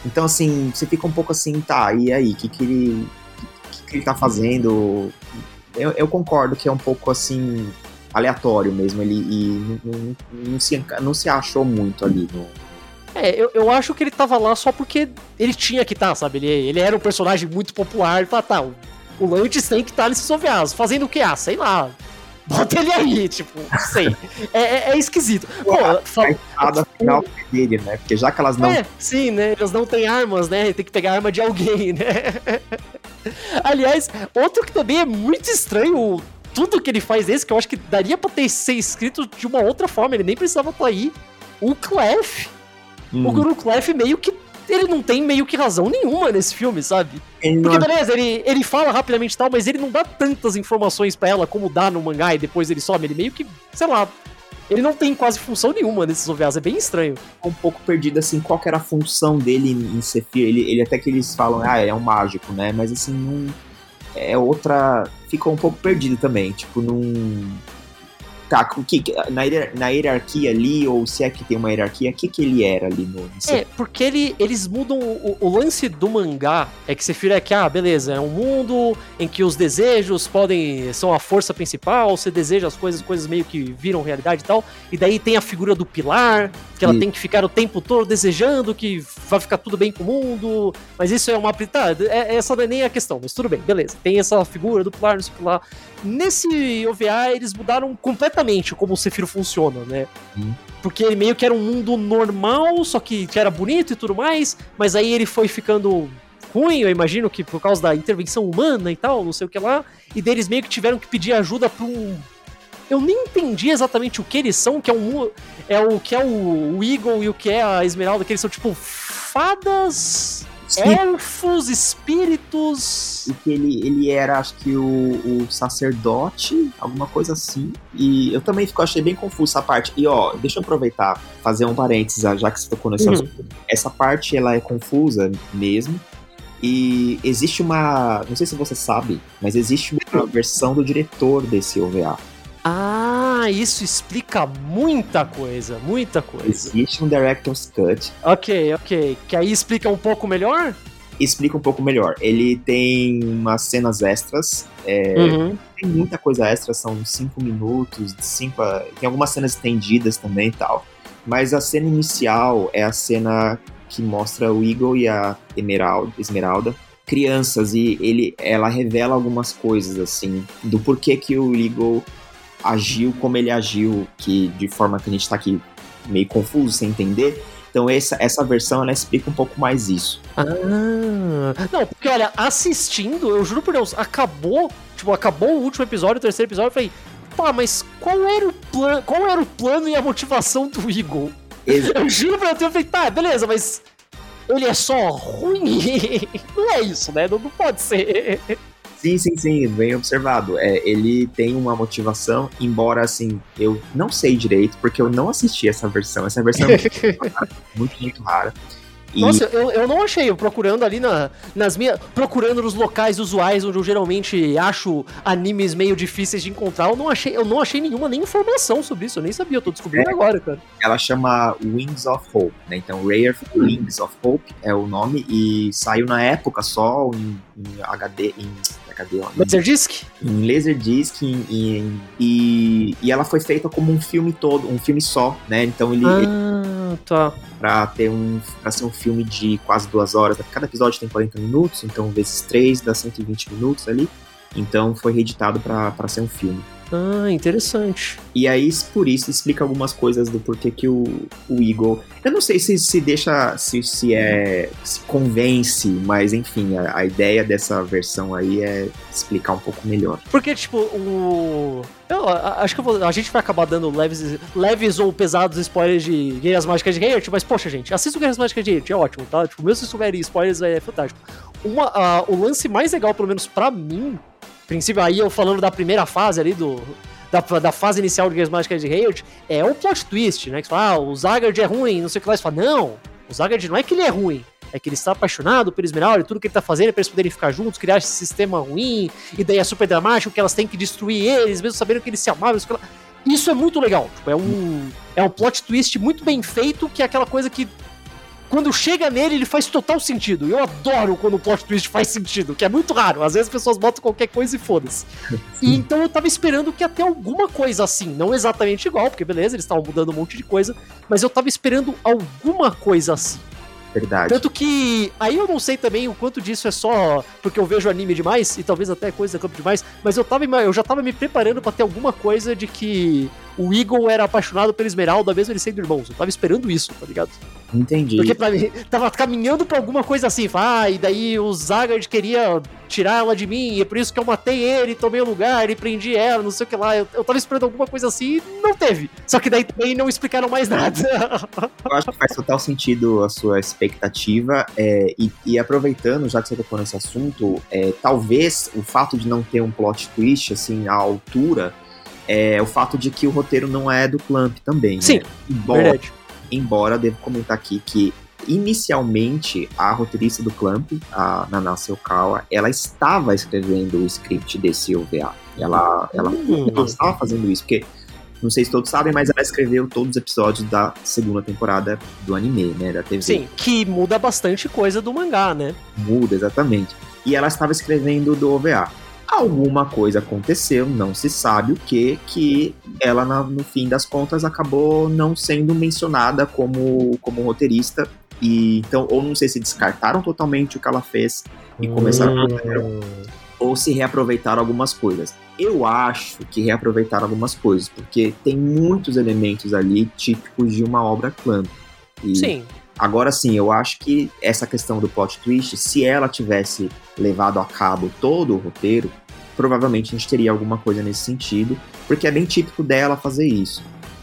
[SPEAKER 2] então, assim, você fica um pouco assim, tá, e aí, o que, que, ele, que, que ele tá fazendo? Eu, eu, concordo que é um pouco assim, aleatório mesmo, ele e não, não, não, se, não se achou muito ali no.
[SPEAKER 1] É, eu, eu acho que ele tava lá só porque ele tinha que estar, tá, sabe? Ele, ele era um personagem muito popular, e fala, tá, o, o tem que estar tá nesses OVAs. Fazendo o que? Ah, sei lá. (laughs) bota ele aí, tipo, não sei. É, é, é esquisito. Pô,
[SPEAKER 2] a espada final dele, né? Porque já que elas não. É,
[SPEAKER 1] sim, né? Elas não têm armas, né? Tem que pegar a arma de alguém, (laughs) né? Aliás, outro que também é muito estranho, tudo que ele faz desse, que eu acho que daria pra ter ser escrito de uma outra forma, ele nem precisava estar aí. O Clef. Hum. O Guru Clef meio que ele não tem meio que razão nenhuma nesse filme, sabe? Ele Porque beleza, ele, ele fala rapidamente e tal, mas ele não dá tantas informações para ela como dá no mangá e depois ele some. Ele meio que, sei lá, ele não tem quase função nenhuma nesses OVAs, é bem estranho.
[SPEAKER 2] Um pouco perdido, assim, qual era a função dele em Sephir. Ele, ele até que eles falam, ah, é um mágico, né? Mas assim, não. É outra. Ficou um pouco perdido também. Tipo, não tá, o que, na, na hierarquia ali, ou se é que tem uma hierarquia, o que, que ele era ali no.
[SPEAKER 1] É, porque ele, eles mudam. O, o, lance do mangá é que Sephiroth é que, ah, beleza, é um mundo em que os desejos podem. são a força principal, você deseja as coisas, coisas meio que viram realidade e tal. E daí tem a figura do pilar, que ela e... tem que ficar o tempo todo desejando que vai ficar tudo bem com o mundo. Mas isso é uma. Tá, é, essa não é nem a questão, mas tudo bem, beleza. Tem essa figura do pilar, não sei o que lá. Nesse OVA, eles mudaram completamente como o Sephiroth funciona, né? Hum. Porque ele meio que era um mundo normal, só que, era bonito e tudo mais, mas aí ele foi ficando ruim, eu imagino que por causa da intervenção humana e tal, não sei o que lá, e deles meio que tiveram que pedir ajuda pra um. Eu nem entendi exatamente o que eles são, que é um. É o que é o, o Eagle e o que é a Esmeralda, que eles são tipo fadas elfos, espíritos.
[SPEAKER 2] E que ele, ele era, acho que, o, o, sacerdote, alguma coisa assim. E eu também fico, achei bem confuso essa parte. E ó, deixa eu aproveitar, fazer um parênteses, já que você tocou nesse uhum. Essa parte, ela é confusa mesmo. E existe uma. Não sei se você sabe, mas existe uma versão do diretor desse OVA.
[SPEAKER 1] Ah, isso explica muita coisa, muita coisa.
[SPEAKER 2] Existe um Director's Cut.
[SPEAKER 1] Ok, ok. Que aí explica um pouco melhor?
[SPEAKER 2] Explica um pouco melhor. Ele tem umas cenas extras. É, uhum. Tem muita coisa extra, são cinco minutos, cinco, tem algumas cenas estendidas também e tal. Mas a cena inicial é a cena que mostra o Eagle e a Emerald, Esmeralda crianças e ele, ela revela algumas coisas assim do porquê que o Eagle agiu como ele agiu, que de forma que a gente tá aqui meio confuso, sem entender. Então essa, essa versão ela explica um pouco mais isso.
[SPEAKER 1] Ah, não, porque olha, assistindo, eu juro por Deus, acabou, tipo, acabou o último episódio, o terceiro episódio, eu falei, pá, mas qual era o plano, qual era o plano e a motivação do Eagle? Exato. Eu juro pra Deus, eu falei, tá, beleza, mas ele é só ruim? (laughs) Não é isso, né? Não, não pode ser.
[SPEAKER 2] Sim, sim, sim, bem observado. É, ele tem uma motivação, embora assim, eu não sei direito, porque eu não assisti essa versão. Essa versão é muito, (laughs) muito rara.
[SPEAKER 1] E... Nossa, eu, eu não achei, eu procurando ali na, nas minhas. Procurando nos locais usuais onde eu geralmente acho animes meio difíceis de encontrar, eu não achei, eu não achei nenhuma nem informação sobre isso, eu nem sabia, eu tô descobrindo é, agora, cara.
[SPEAKER 2] Ela chama Wings of Hope, né? Então, Rare Wings of Hope é o nome, e saiu na época só em, em HD, em cadê?
[SPEAKER 1] Laserdisc?
[SPEAKER 2] Em Laserdisc em, em, e, e ela foi feita como um filme todo, um filme só, né? Então ele.
[SPEAKER 1] Ah, tá.
[SPEAKER 2] Pra ter um. Pra ser um filme de quase duas horas. Cada episódio tem 40 minutos, então vezes três dá 120 minutos ali. Então foi reeditado para ser um filme.
[SPEAKER 1] Ah, interessante.
[SPEAKER 2] E aí, por isso, explica algumas coisas do porquê que o, o Eagle. Eu não sei se se deixa. se, se é. se convence, mas enfim, a, a ideia dessa versão aí é explicar um pouco melhor.
[SPEAKER 1] Porque, tipo, o. Eu acho que eu vou, a gente vai acabar dando leves, leves ou pesados spoilers de Guerras Mágicas de Heart, mas poxa, gente, assista o Guerras Mágicas de Heart, é ótimo, tá? Tipo, mesmo se souberem spoilers, é fantástico. Uma, uh, o lance mais legal, pelo menos para mim, princípio, aí eu falando da primeira fase ali do. Da, da fase inicial de Guerras Mágicas de Riot, é o plot twist, né? Que você fala, ah, o Zagard é ruim, não sei o que lá. Você fala, não, o Zagard não é que ele é ruim, é que ele está apaixonado por Esmeralda e tudo que ele está fazendo é para eles poderem ficar juntos, criar esse sistema ruim, e daí é super dramático que elas têm que destruir eles, mesmo sabendo que eles se amavam. Isso, isso é muito legal. Tipo, é, um, é um plot twist muito bem feito, que é aquela coisa que quando chega nele, ele faz total sentido. Eu adoro quando o plot twist faz sentido, que é muito raro. Às vezes as pessoas botam qualquer coisa e foda-se. então eu tava esperando que até alguma coisa assim, não exatamente igual, porque beleza, eles estavam mudando um monte de coisa, mas eu tava esperando alguma coisa assim.
[SPEAKER 2] Verdade.
[SPEAKER 1] Tanto que. Aí eu não sei também o quanto disso é só porque eu vejo anime demais, e talvez até coisa campo demais, mas eu, tava, eu já tava me preparando para ter alguma coisa de que o Eagle era apaixonado pela Esmeralda, mesmo ele sendo irmãos. Eu tava esperando isso, tá ligado?
[SPEAKER 2] Entendi.
[SPEAKER 1] Porque pra mim, tava caminhando pra alguma coisa assim, ah, e daí o Zagard queria tirar ela de mim, e é por isso que eu matei ele, tomei o lugar e prendi ela, não sei o que lá. Eu, eu tava esperando alguma coisa assim e não teve. Só que daí também não explicaram mais (laughs) nada.
[SPEAKER 2] eu acho que faz total sentido a sua expectativa, é, e, e, aproveitando, já que você tocou nesse assunto, é, talvez o fato de não ter um plot twist, assim, à altura, é o fato de que o roteiro não é do Clamp também.
[SPEAKER 1] Sim,
[SPEAKER 2] né? embora, verdade. Embora, devo comentar aqui que inicialmente a roteirista do Clamp, a Nana Selkawa, ela estava escrevendo o script desse OVA. Ela, ela, hum. ela estava fazendo isso, porque não sei se todos sabem, mas ela escreveu todos os episódios da segunda temporada do anime, né, da TV.
[SPEAKER 1] Sim, que muda bastante coisa do mangá, né?
[SPEAKER 2] Muda, exatamente. E ela estava escrevendo do OVA alguma coisa aconteceu, não se sabe o que, que ela, no fim das contas, acabou não sendo mencionada como, como roteirista. E então, ou não sei se descartaram totalmente o que ela fez e começaram a fazer, hum. ou se reaproveitaram algumas coisas. Eu acho que reaproveitaram algumas coisas, porque tem muitos elementos ali típicos de uma obra clã.
[SPEAKER 1] E Sim.
[SPEAKER 2] Agora sim, eu acho que essa questão do plot twist, se ela tivesse levado a cabo todo o roteiro, provavelmente a gente teria alguma coisa nesse sentido, porque é bem típico dela fazer isso.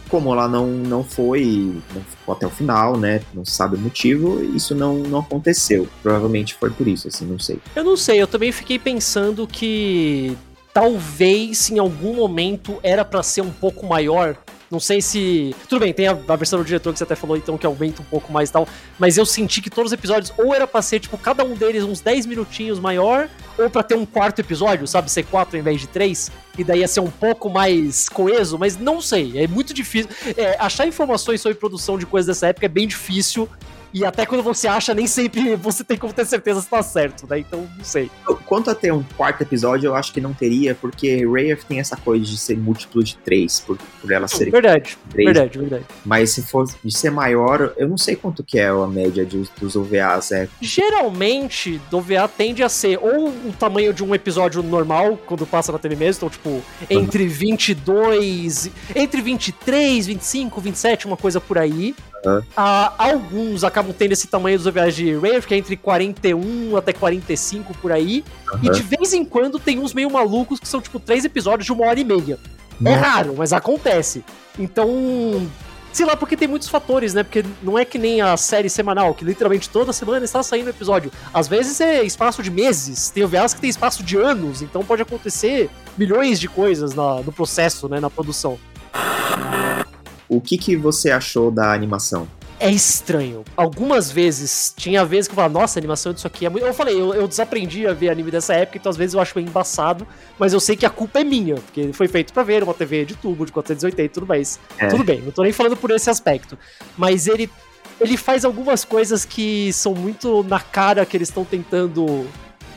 [SPEAKER 2] Como ela não, não foi, não ficou até o final, né? Não sabe o motivo, isso não, não aconteceu. Provavelmente foi por isso, assim, não sei.
[SPEAKER 1] Eu não sei, eu também fiquei pensando que talvez em algum momento era para ser um pouco maior não sei se. Tudo bem, tem a, a, versão do diretor que você até falou, então, que aumenta um pouco mais e tal. Mas eu senti que todos os episódios, ou era pra ser, tipo, cada um deles uns 10 minutinhos maior, ou para ter um quarto episódio, sabe? Ser quatro ao invés de três. E daí ia ser um pouco mais coeso, mas não sei. É muito difícil. É, achar informações sobre produção de coisas dessa época é bem difícil. E até quando você acha, nem sempre você tem como ter certeza se tá certo, né? Então, não sei.
[SPEAKER 2] Quanto a ter um quarto episódio, eu acho que não teria, porque Rayaf tem essa coisa de ser múltiplo de três, por, por ela ser.
[SPEAKER 1] Verdade, três. verdade, verdade.
[SPEAKER 2] Mas se for de ser maior, eu não sei quanto que é a média de, dos OVAs. É.
[SPEAKER 1] Geralmente, do OVA tende a ser ou o tamanho de um episódio normal, quando passa na TV mesmo, então, tipo, entre uhum. 22, entre 23, 25, 27, uma coisa por aí. Uhum. Ah, alguns acabam tendo esse tamanho dos OVAs de Rare, que é entre 41 até 45 por aí. Uhum. E de vez em quando tem uns meio malucos que são tipo três episódios de uma hora e meia. É raro, mas acontece. Então, sei lá, porque tem muitos fatores, né? Porque não é que nem a série semanal, que literalmente toda semana está saindo episódio. Às vezes é espaço de meses, tem OVAs que tem espaço de anos, então pode acontecer milhões de coisas na, no processo, né, na produção.
[SPEAKER 2] O que, que você achou da animação?
[SPEAKER 1] É estranho. Algumas vezes, tinha vezes que eu falava, nossa, a animação disso aqui é muito. Eu falei, eu, eu, desaprendi a ver anime dessa época, então às vezes eu acho meio embaçado, mas eu sei que a culpa é minha, porque foi feito para ver uma TV de tubo de 480 e tudo mais. É. Tudo bem, não tô nem falando por esse aspecto. Mas ele. Ele faz algumas coisas que são muito na cara que eles estão tentando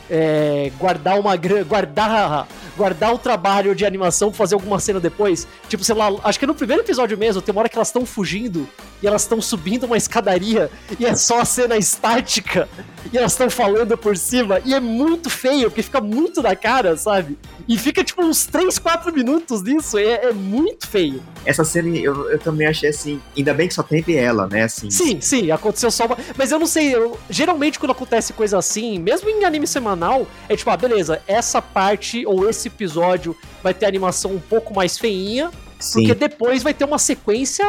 [SPEAKER 1] é, guardar uma guardar guardar o trabalho de animação fazer alguma cena depois. Tipo, sei lá, acho que no primeiro episódio mesmo, tem uma hora que elas estão fugindo e elas estão subindo uma escadaria e é só a cena estática e elas estão falando por cima e é muito feio, porque fica muito na cara, sabe? E fica tipo uns 3, 4 minutos nisso, é, é muito feio.
[SPEAKER 2] Essa cena eu, eu também achei assim, ainda bem que só teve ela, né? Assim.
[SPEAKER 1] Sim, sim, aconteceu só uma. Mas eu não sei, eu, geralmente quando acontece coisa assim, mesmo em anime semanal, é tipo, ah, beleza, essa parte ou esse episódio vai ter animação um pouco mais feinha, Sim. Porque depois vai ter uma sequência,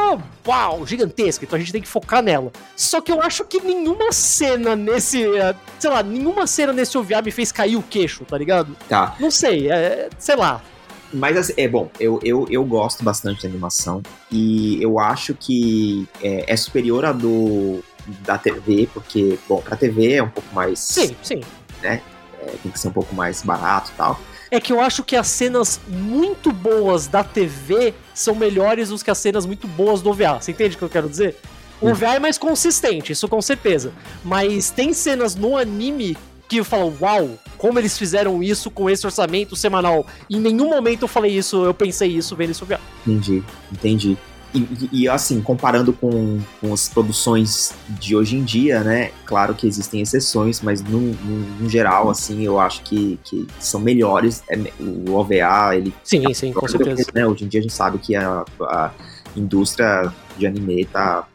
[SPEAKER 1] uau, gigantesca. Então a gente tem que focar nela. Só que eu acho que nenhuma cena nesse. Eh, sei lá, nenhuma cena nesse OVA me fez cair o queixo, tá ligado?
[SPEAKER 2] Tá.
[SPEAKER 1] Não sei, é, sei lá.
[SPEAKER 2] Mas assim, é bom, eu, eu, eu gosto bastante da animação. E eu acho que é, é superior a do da TV, porque, bom, pra TV é um pouco mais.
[SPEAKER 1] Sim, sim.
[SPEAKER 2] Né? É, tem que ser um pouco mais barato e tal
[SPEAKER 1] é que eu acho que as cenas muito boas da TV são melhores do que as cenas muito boas do OVA. Você entende o que eu quero dizer? O OVA é mais consistente, isso com certeza. Mas tem cenas no anime que eu falo, uau, como eles fizeram isso com esse orçamento semanal. Em nenhum momento eu falei isso, eu pensei isso vendo esse OVA.
[SPEAKER 2] Entendi, entendi. E, e, assim, comparando com, com as produções de hoje em dia, né? Claro que existem exceções, mas no, no, no geral, assim, eu acho que, que são melhores. É, o OVA, ele.
[SPEAKER 1] Sim, sim, com certeza.
[SPEAKER 2] Que, né, hoje em dia a gente sabe que a, a indústria de anime tá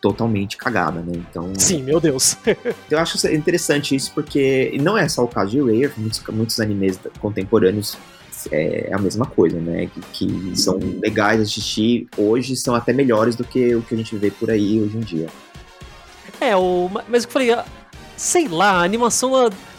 [SPEAKER 2] totalmente cagada, né? Então.
[SPEAKER 1] Sim, meu Deus. (laughs)
[SPEAKER 2] eu acho interessante isso porque não é só o caso de Rare, muitos, muitos animes contemporâneos é a mesma coisa, né? Que, que são legais assistir hoje, são até melhores do que o que a gente vê por aí hoje em dia.
[SPEAKER 1] É, o, mas eu falei, sei lá, a animação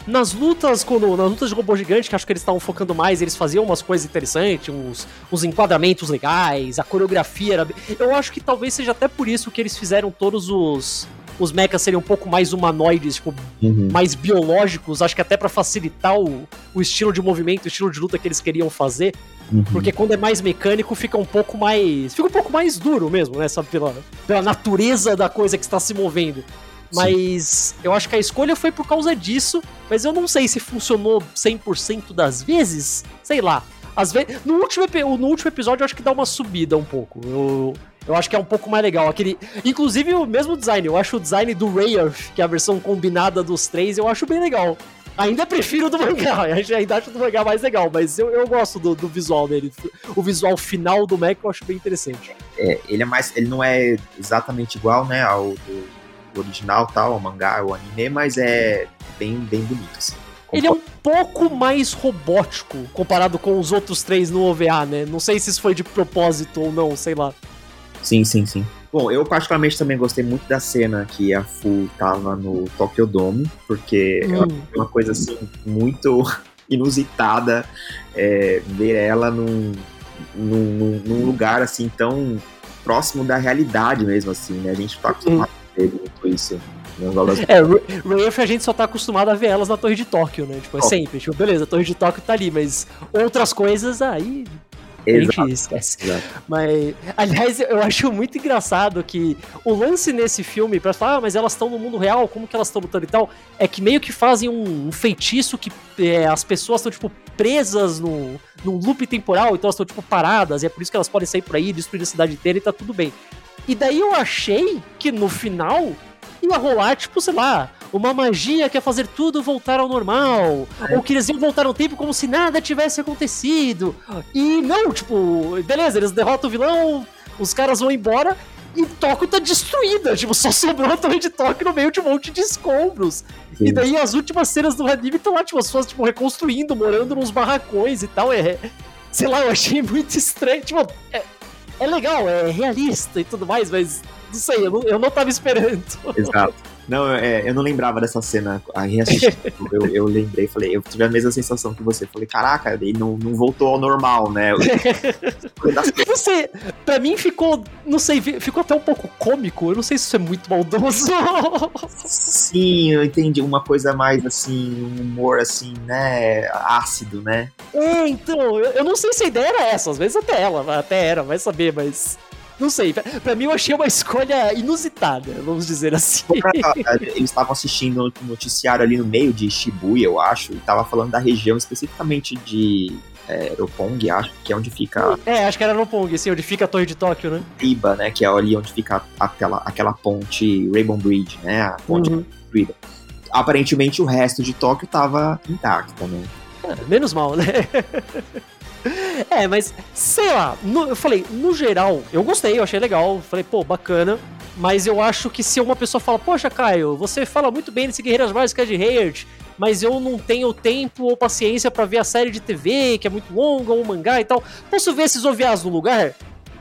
[SPEAKER 1] nas lutas, quando, nas lutas de robô gigante, que acho que eles estavam focando mais, eles faziam umas coisas interessantes, uns, uns enquadramentos legais, a coreografia era. Eu acho que talvez seja até por isso que eles fizeram todos os os mechas seriam um pouco mais humanoides, tipo, uhum. mais biológicos, acho que até para facilitar o, o estilo de movimento, o estilo de luta que eles queriam fazer. Uhum. Porque quando é mais mecânico, fica um pouco mais. Fica um pouco mais duro mesmo, né? Sabe, pela, pela natureza da coisa que está se movendo. Mas Sim. eu acho que a escolha foi por causa disso, mas eu não sei se funcionou 100% das vezes. Sei lá. Às vezes, no último, no último episódio eu acho que dá uma subida um pouco. Eu, eu acho que é um pouco mais legal. Aquele, inclusive o mesmo design, eu acho o design do Rayearth, que é a versão combinada dos três, eu acho bem legal. Ainda prefiro do mangá, (laughs) ainda acho do mangá mais legal, mas eu, eu gosto do, do visual dele. O visual final do Mac eu acho bem interessante.
[SPEAKER 2] É, ele é mais. Ele não é exatamente igual, né, ao do, do original, tal, ao mangá, ao anime, mas é bem, bem bonito, assim.
[SPEAKER 1] Ele é um pouco mais robótico comparado com os outros três no OVA, né? Não sei se isso foi de propósito ou não, sei lá.
[SPEAKER 2] Sim, sim, sim. Bom, eu particularmente também gostei muito da cena que a Fu tava no Tokyo Dome, porque hum. é uma coisa assim muito (laughs) inusitada é, ver ela num, num, num, lugar assim tão próximo da realidade mesmo, assim, né? A gente tá acostumado hum. a ver muito isso.
[SPEAKER 1] É, Rafe a gente só tá acostumado a ver elas na Torre de Tóquio, né? Tipo, é sempre. Tipo, beleza, a Torre de Tóquio tá ali, mas outras coisas aí a gente esquece. Exato. Mas, aliás, eu acho muito engraçado que o lance nesse filme, pra falar, ah, mas elas estão no mundo real, como que elas estão lutando e tal, é que meio que fazem um, um feitiço que é, as pessoas estão, tipo, presas no, num loop temporal, então elas estão, tipo, paradas, e é por isso que elas podem sair por aí, destruir a cidade inteira e tá tudo bem. E daí eu achei que no final ia rolar, tipo, sei lá, uma magia que ia fazer tudo voltar ao normal. É. Ou que eles iam voltar no tempo como se nada tivesse acontecido. E não, tipo, beleza, eles derrotam o vilão, os caras vão embora e Tóquio tá destruída. Tipo, só sobrou a torre de Tóquio no meio de um monte de escombros. Sim. E daí as últimas cenas do anime estão lá, tipo, as pessoas, tipo, reconstruindo, morando nos barracões e tal. É. Sei lá, eu achei muito estranho. Tipo, é, é legal, é realista e tudo mais, mas não sei, eu não, eu não tava esperando.
[SPEAKER 2] Exato. Não, é, eu não lembrava dessa cena. Aí reassistindo, eu, eu lembrei, falei, eu tive a mesma sensação que você. Falei, caraca, ele não, não voltou ao normal, né? (laughs)
[SPEAKER 1] você, pra mim ficou, não sei, ficou até um pouco cômico. Eu não sei se isso é muito maldoso.
[SPEAKER 2] Sim, eu entendi. Uma coisa mais assim, um humor assim, né? Ácido, né?
[SPEAKER 1] É, então, eu, eu não sei se a ideia era essa. Às vezes até ela, até era, vai saber, mas. Não sei, pra mim eu achei uma escolha inusitada, vamos dizer assim. (laughs)
[SPEAKER 2] Eles estavam assistindo o noticiário ali no meio de Shibuya, eu acho, e tava falando da região especificamente de é, Roppongi, acho, que é onde fica.
[SPEAKER 1] É, acho que era Roppongi, assim, onde fica a Torre de Tóquio, né?
[SPEAKER 2] Iba, né? Que é ali onde fica aquela, aquela ponte Rainbow Bridge, né? A ponte uhum. construída. Aparentemente o resto de Tóquio tava intacto, né?
[SPEAKER 1] É, menos mal, né? (laughs) (laughs) É, mas sei lá, no, eu falei, no geral, eu gostei, eu achei legal, falei, pô, bacana. Mas eu acho que se uma pessoa fala, poxa, Caio, você fala muito bem desse Guerreiras Mágicas de Hayard, mas eu não tenho tempo ou paciência para ver a série de TV, que é muito longa, ou um mangá e tal. Posso ver esses OVAs no lugar?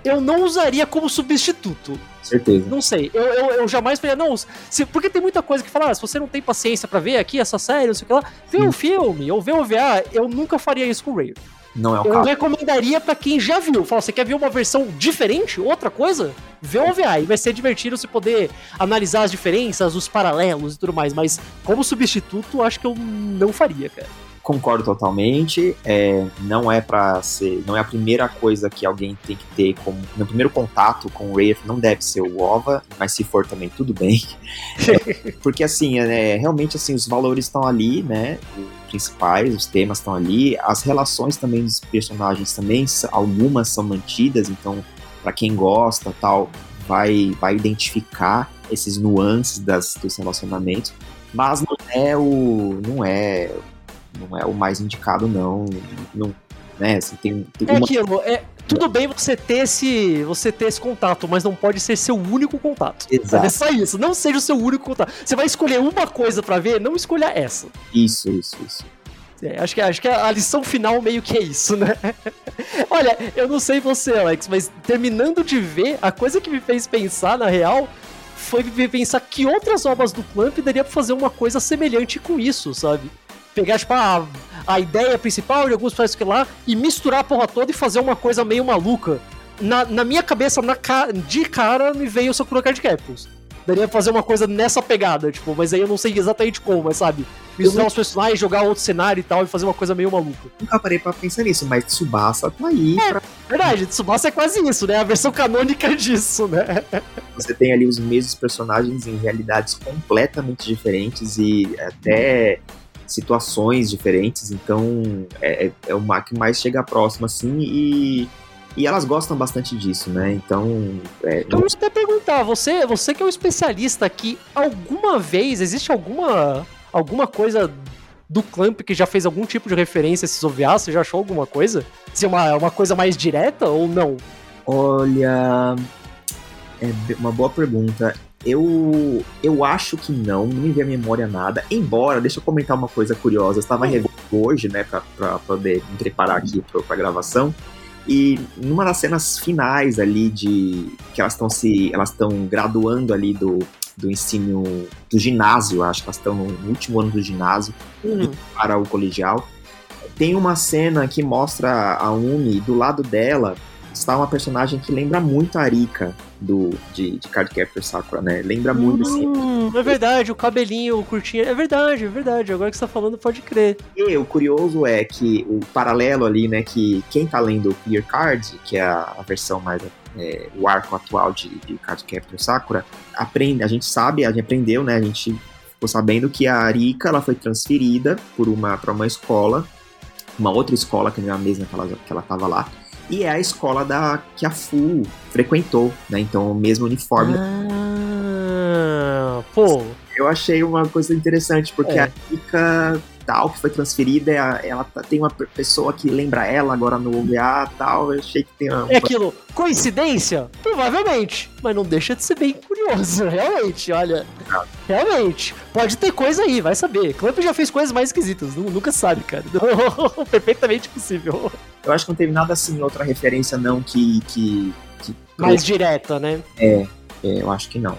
[SPEAKER 1] Eu não usaria como substituto.
[SPEAKER 2] Certeza.
[SPEAKER 1] Não sei. Eu, eu, eu jamais faria, não. Se, porque tem muita coisa que fala, ah, se você não tem paciência para ver aqui essa série, não sei o que lá, vê um filme ou vê um OVA. Eu nunca faria isso com o Ray.
[SPEAKER 2] Não é o
[SPEAKER 1] eu
[SPEAKER 2] caso.
[SPEAKER 1] recomendaria para quem já viu. Fala, você quer ver uma versão diferente, outra coisa? Vê o OVA e vai ser divertido você poder analisar as diferenças, os paralelos e tudo mais. Mas como substituto, acho que eu não faria, cara.
[SPEAKER 2] Concordo totalmente. É, não é para ser, não é a primeira coisa que alguém tem que ter como no primeiro contato com o Wraith, não deve ser o OVA, mas se for também tudo bem. (laughs) É, porque assim, é, realmente assim os valores estão ali, né? Principais, os temas estão ali, as relações também dos personagens também, algumas são mantidas, então para quem gosta tal, vai, vai identificar esses nuances das, dos relacionamentos, mas não é o não é não é o mais indicado não, não né? Assim, tem, tem
[SPEAKER 1] É
[SPEAKER 2] uma-
[SPEAKER 1] aquilo, é, tudo bem você ter esse você ter esse contato, mas não pode ser seu único contato.
[SPEAKER 2] Exato.
[SPEAKER 1] É só isso, não seja o seu único contato. Você vai escolher uma coisa pra ver, não escolha essa.
[SPEAKER 2] Isso, isso, isso.
[SPEAKER 1] É, acho, que, acho que a lição final meio que é isso, né? (laughs) Olha, eu não sei você, Alex, mas terminando de ver, a coisa que me fez pensar, na real, foi me pensar que outras obras do Clamp daria pra fazer uma coisa semelhante com isso, sabe? Pegar, tipo, a, a ideia principal de alguns faz que lá e misturar a porra toda e fazer uma coisa meio maluca. Na, na minha cabeça, na ca- de cara, me veio o Sakura Card Captors. Daria pra fazer uma coisa nessa pegada, tipo, mas aí eu não sei exatamente como, mas sabe? Misturar os personagens, jogar outro cenário e tal, e fazer uma coisa meio maluca.
[SPEAKER 2] Nunca parei pra pensar nisso, mas Tsubasa tá aí. pra-
[SPEAKER 1] Verdade, Tsubasa é quase isso, né? A versão canônica (laughs) disso, né?
[SPEAKER 2] Você tem ali os mesmos personagens em realidades completamente diferentes e até situações diferentes, então é, é- é o ma- que mais chega próximo, assim, e, e elas gostam bastante disso, né? Então, é,
[SPEAKER 1] Eu vou até perguntar, você, você que é um especialista aqui, alguma vez, existe alguma, alguma coisa do Clamp que já fez algum tipo de referência a esses OVAs? Você já achou alguma coisa? Se é uma, uma coisa mais direta ou não?
[SPEAKER 2] Olha, é uma boa pergunta. Eu, eu acho que não, não me vem à memória nada. Embora, deixa eu comentar uma coisa curiosa. Eu estava revendo hoje, né, pra, pra poder me preparar aqui pra, pra gravação. E numa das cenas finais ali de. que elas estão se. elas estão graduando ali do, do ensino do ginásio, acho que elas estão no último ano do ginásio
[SPEAKER 1] Hum,
[SPEAKER 2] para o colegial. Tem uma cena que mostra a Umi do lado dela está uma personagem que lembra muito a Arika do de, de Cardcaptor Sakura, né? Lembra muito assim.
[SPEAKER 1] Hum, é verdade, o cabelinho curtinho. É verdade, é verdade. Agora que você tá falando, pode crer.
[SPEAKER 2] E o curioso é que o paralelo ali, né, que quem tá lendo o Clear Card, que é a, a versão mais é, o arco atual de, de Cardcaptor Sakura, aprende, a gente sabe, a gente aprendeu, né, a gente ficou sabendo que a Arika ela foi transferida por uma para uma escola, uma outra escola que não é a mesma que ela, que ela tava lá. E é a escola da que a Fu frequentou, né? Então, o mesmo uniforme.
[SPEAKER 1] Ah, pô.
[SPEAKER 2] Eu achei uma coisa interessante, porque
[SPEAKER 1] É.
[SPEAKER 2] a Rika tal, que foi transferida, é ela tá- tem uma pe- pessoa que lembra ela agora no OVA tal. Eu achei que tem uma.
[SPEAKER 1] É aquilo, coincidência? Provavelmente, mas não deixa de ser bem curioso, (laughs) realmente, olha. Realmente, pode ter coisa aí, vai saber. Clamp já fez coisas mais esquisitas, nu- nunca sabe, cara. (laughs) Perfeitamente possível.
[SPEAKER 2] Eu acho que não teve nada assim, outra referência, não, que. que, que
[SPEAKER 1] Mais direta, né?
[SPEAKER 2] É, eu acho que não.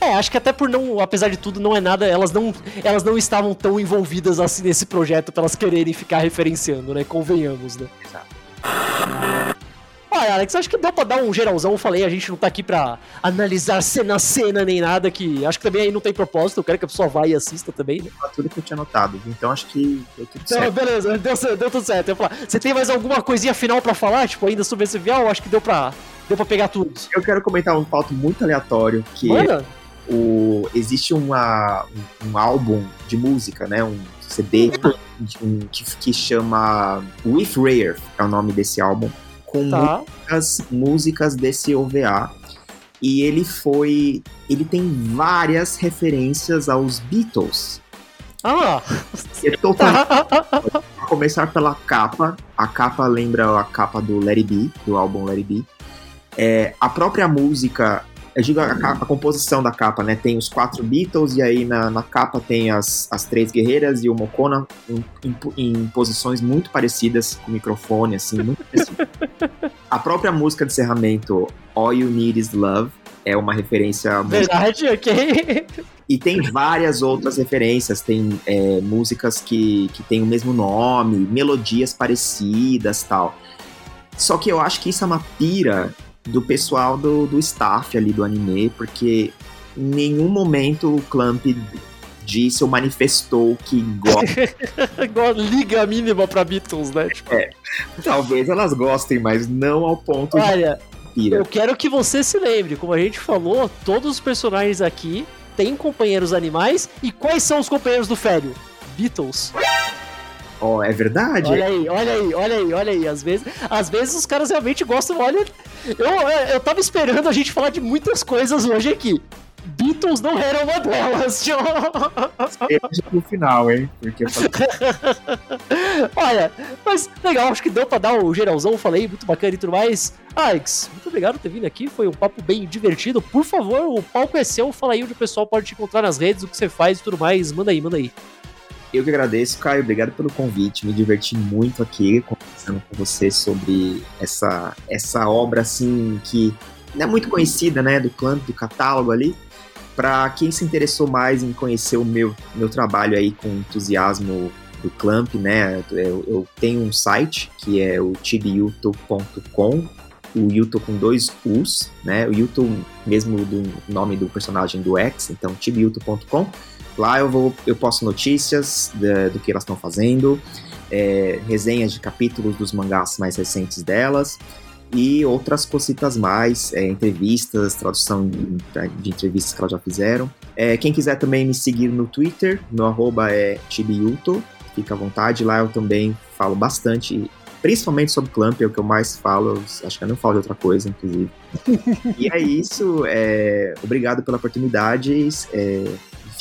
[SPEAKER 1] É, acho que até por não, apesar de tudo, não é nada, elas não, elas não estavam tão envolvidas assim nesse projeto pra elas quererem ficar referenciando, né? Convenhamos, né?
[SPEAKER 2] Exato.
[SPEAKER 1] Olha, Alex, acho que deu pra dar um geralzão. Eu falei, a gente não tá aqui pra analisar cena a cena nem nada, que acho que também aí não tem propósito. Eu quero que a pessoa vá e assista também, né?
[SPEAKER 2] Foi tudo que eu tinha notado. Então acho que deu tudo
[SPEAKER 1] Então,
[SPEAKER 2] certo.
[SPEAKER 1] beleza, deu, deu tudo certo. Eu falar, você tem mais alguma coisinha final pra falar, tipo, ainda sobre esse vial? Acho que deu pra, deu pra pegar tudo.
[SPEAKER 2] Eu quero comentar um fato muito aleatório, que
[SPEAKER 1] Manda?
[SPEAKER 2] O, existe uma, um, um álbum de música, né? Um CD um, que, que chama With Rare, é o nome desse álbum, com
[SPEAKER 1] Tá.
[SPEAKER 2] muitas músicas desse OVA. E ele foi. Ele tem várias referências aos Beatles.
[SPEAKER 1] Ah!
[SPEAKER 2] É totalmente Vou começar pela capa. A capa lembra a capa do It Be, do álbum It Be. É, a própria música, eu digo a, capa- a composição da capa, né? Tem os quatro Beatles e aí na, na capa tem as, as três guerreiras e o Mokona em, em, em posições muito parecidas, com o microfone, assim, muito parecido. a própria música de encerramento, All You Need Is Love, é uma referência
[SPEAKER 1] Verdade, ok.
[SPEAKER 2] e tem várias outras referências, tem é, músicas que, que tem o mesmo nome, melodias parecidas tal. Só que eu acho que isso é uma pira do pessoal do, do staff ali do anime, porque em nenhum momento o Clamp disse ou manifestou que gosta. (laughs)
[SPEAKER 1] Igual liga mínima pra Beatles, né? Tipo,
[SPEAKER 2] Talvez elas gostem, mas não ao ponto de
[SPEAKER 1] olha,
[SPEAKER 2] pira.
[SPEAKER 1] eu quero que você se lembre, como a gente falou, todos os personagens aqui têm companheiros animais. E quais são os companheiros do Fério? Beatles.
[SPEAKER 2] Ó, é verdade?
[SPEAKER 1] Olha aí, olha aí, olha aí, olha aí. Às vezes, às vezes os caras realmente gostam, olha. Eu, eu tava esperando a gente falar de muitas coisas hoje aqui. Beatles não eram uma delas, tio.
[SPEAKER 2] no final, hein? Porque falei... (laughs)
[SPEAKER 1] Olha, mas legal, acho que deu pra dar o geralzão, falei, muito bacana e tudo mais. Alex, muito obrigado por ter vindo aqui, foi um papo bem divertido. Por favor, o palco é seu, fala aí onde o pessoal pode te encontrar nas redes, o que você faz e tudo mais. Manda aí, manda aí.
[SPEAKER 2] Eu que agradeço, Caio. Obrigado pelo convite. Me diverti muito aqui conversando com você sobre essa, essa obra assim que não é muito conhecida, né, do clã, do catálogo ali. Para quem se interessou mais em conhecer o meu, meu trabalho aí com entusiasmo do Clamp, né, eu, eu tenho um site que é o tibyuto.com, o Yuto com dois U's, né, o Yuto mesmo do nome do personagem do X, então tibyuto.com. Lá eu vou, eu posto notícias da, do que elas estão fazendo, é, resenhas de capítulos dos mangás mais recentes delas e outras cositas mais, é, entrevistas, tradução de, de, entrevistas que elas já fizeram. É, quem quiser também me seguir no Twitter, meu arroba é Chibiuto, fica à vontade, lá eu também falo bastante, principalmente sobre Clamp, é o que eu mais falo, acho que eu não falo de outra coisa, inclusive. (laughs) e é isso, é, obrigado pela oportunidade, é,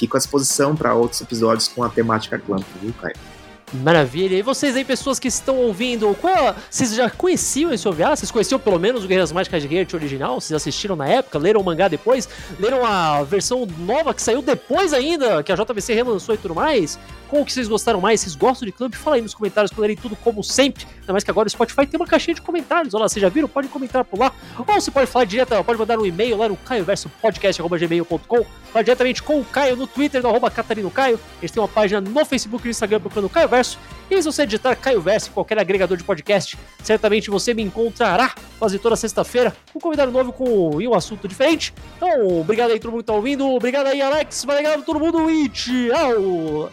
[SPEAKER 2] fico à disposição para outros episódios com a temática Clamp, viu, Caio?
[SPEAKER 1] Maravilha. E vocês aí, pessoas que estão ouvindo, qual, vocês já conheciam esse OVA? Vocês conheciam pelo menos o Guerreiras Mágicas de Geert original? Vocês assistiram na época? Leram o mangá depois? Leram a versão nova que saiu depois ainda, que a JVC relançou e tudo mais? Qual que vocês gostaram mais? Vocês gostam de Clamp? Fala aí nos comentários, eu lerei tudo como sempre. Ainda mais que agora o Spotify tem uma caixinha de comentários. Olha lá, vocês já viram? Pode comentar por lá. Ou você pode falar direto, pode mandar um e-mail lá no caioversopodcast.gmail.com. Falar diretamente com o Caio no Twitter, no arroba Catarino Caio. Eles têm uma página no Facebook e no Instagram procurando Caio Verso. Verso. E se você digitar Caio Verso em qualquer agregador de podcast, certamente você me encontrará quase toda sexta-feira um convidado novo com e um assunto diferente. Então, obrigado aí todo mundo que tá ouvindo. Obrigado aí, Alex. valeu todo mundo e tchau!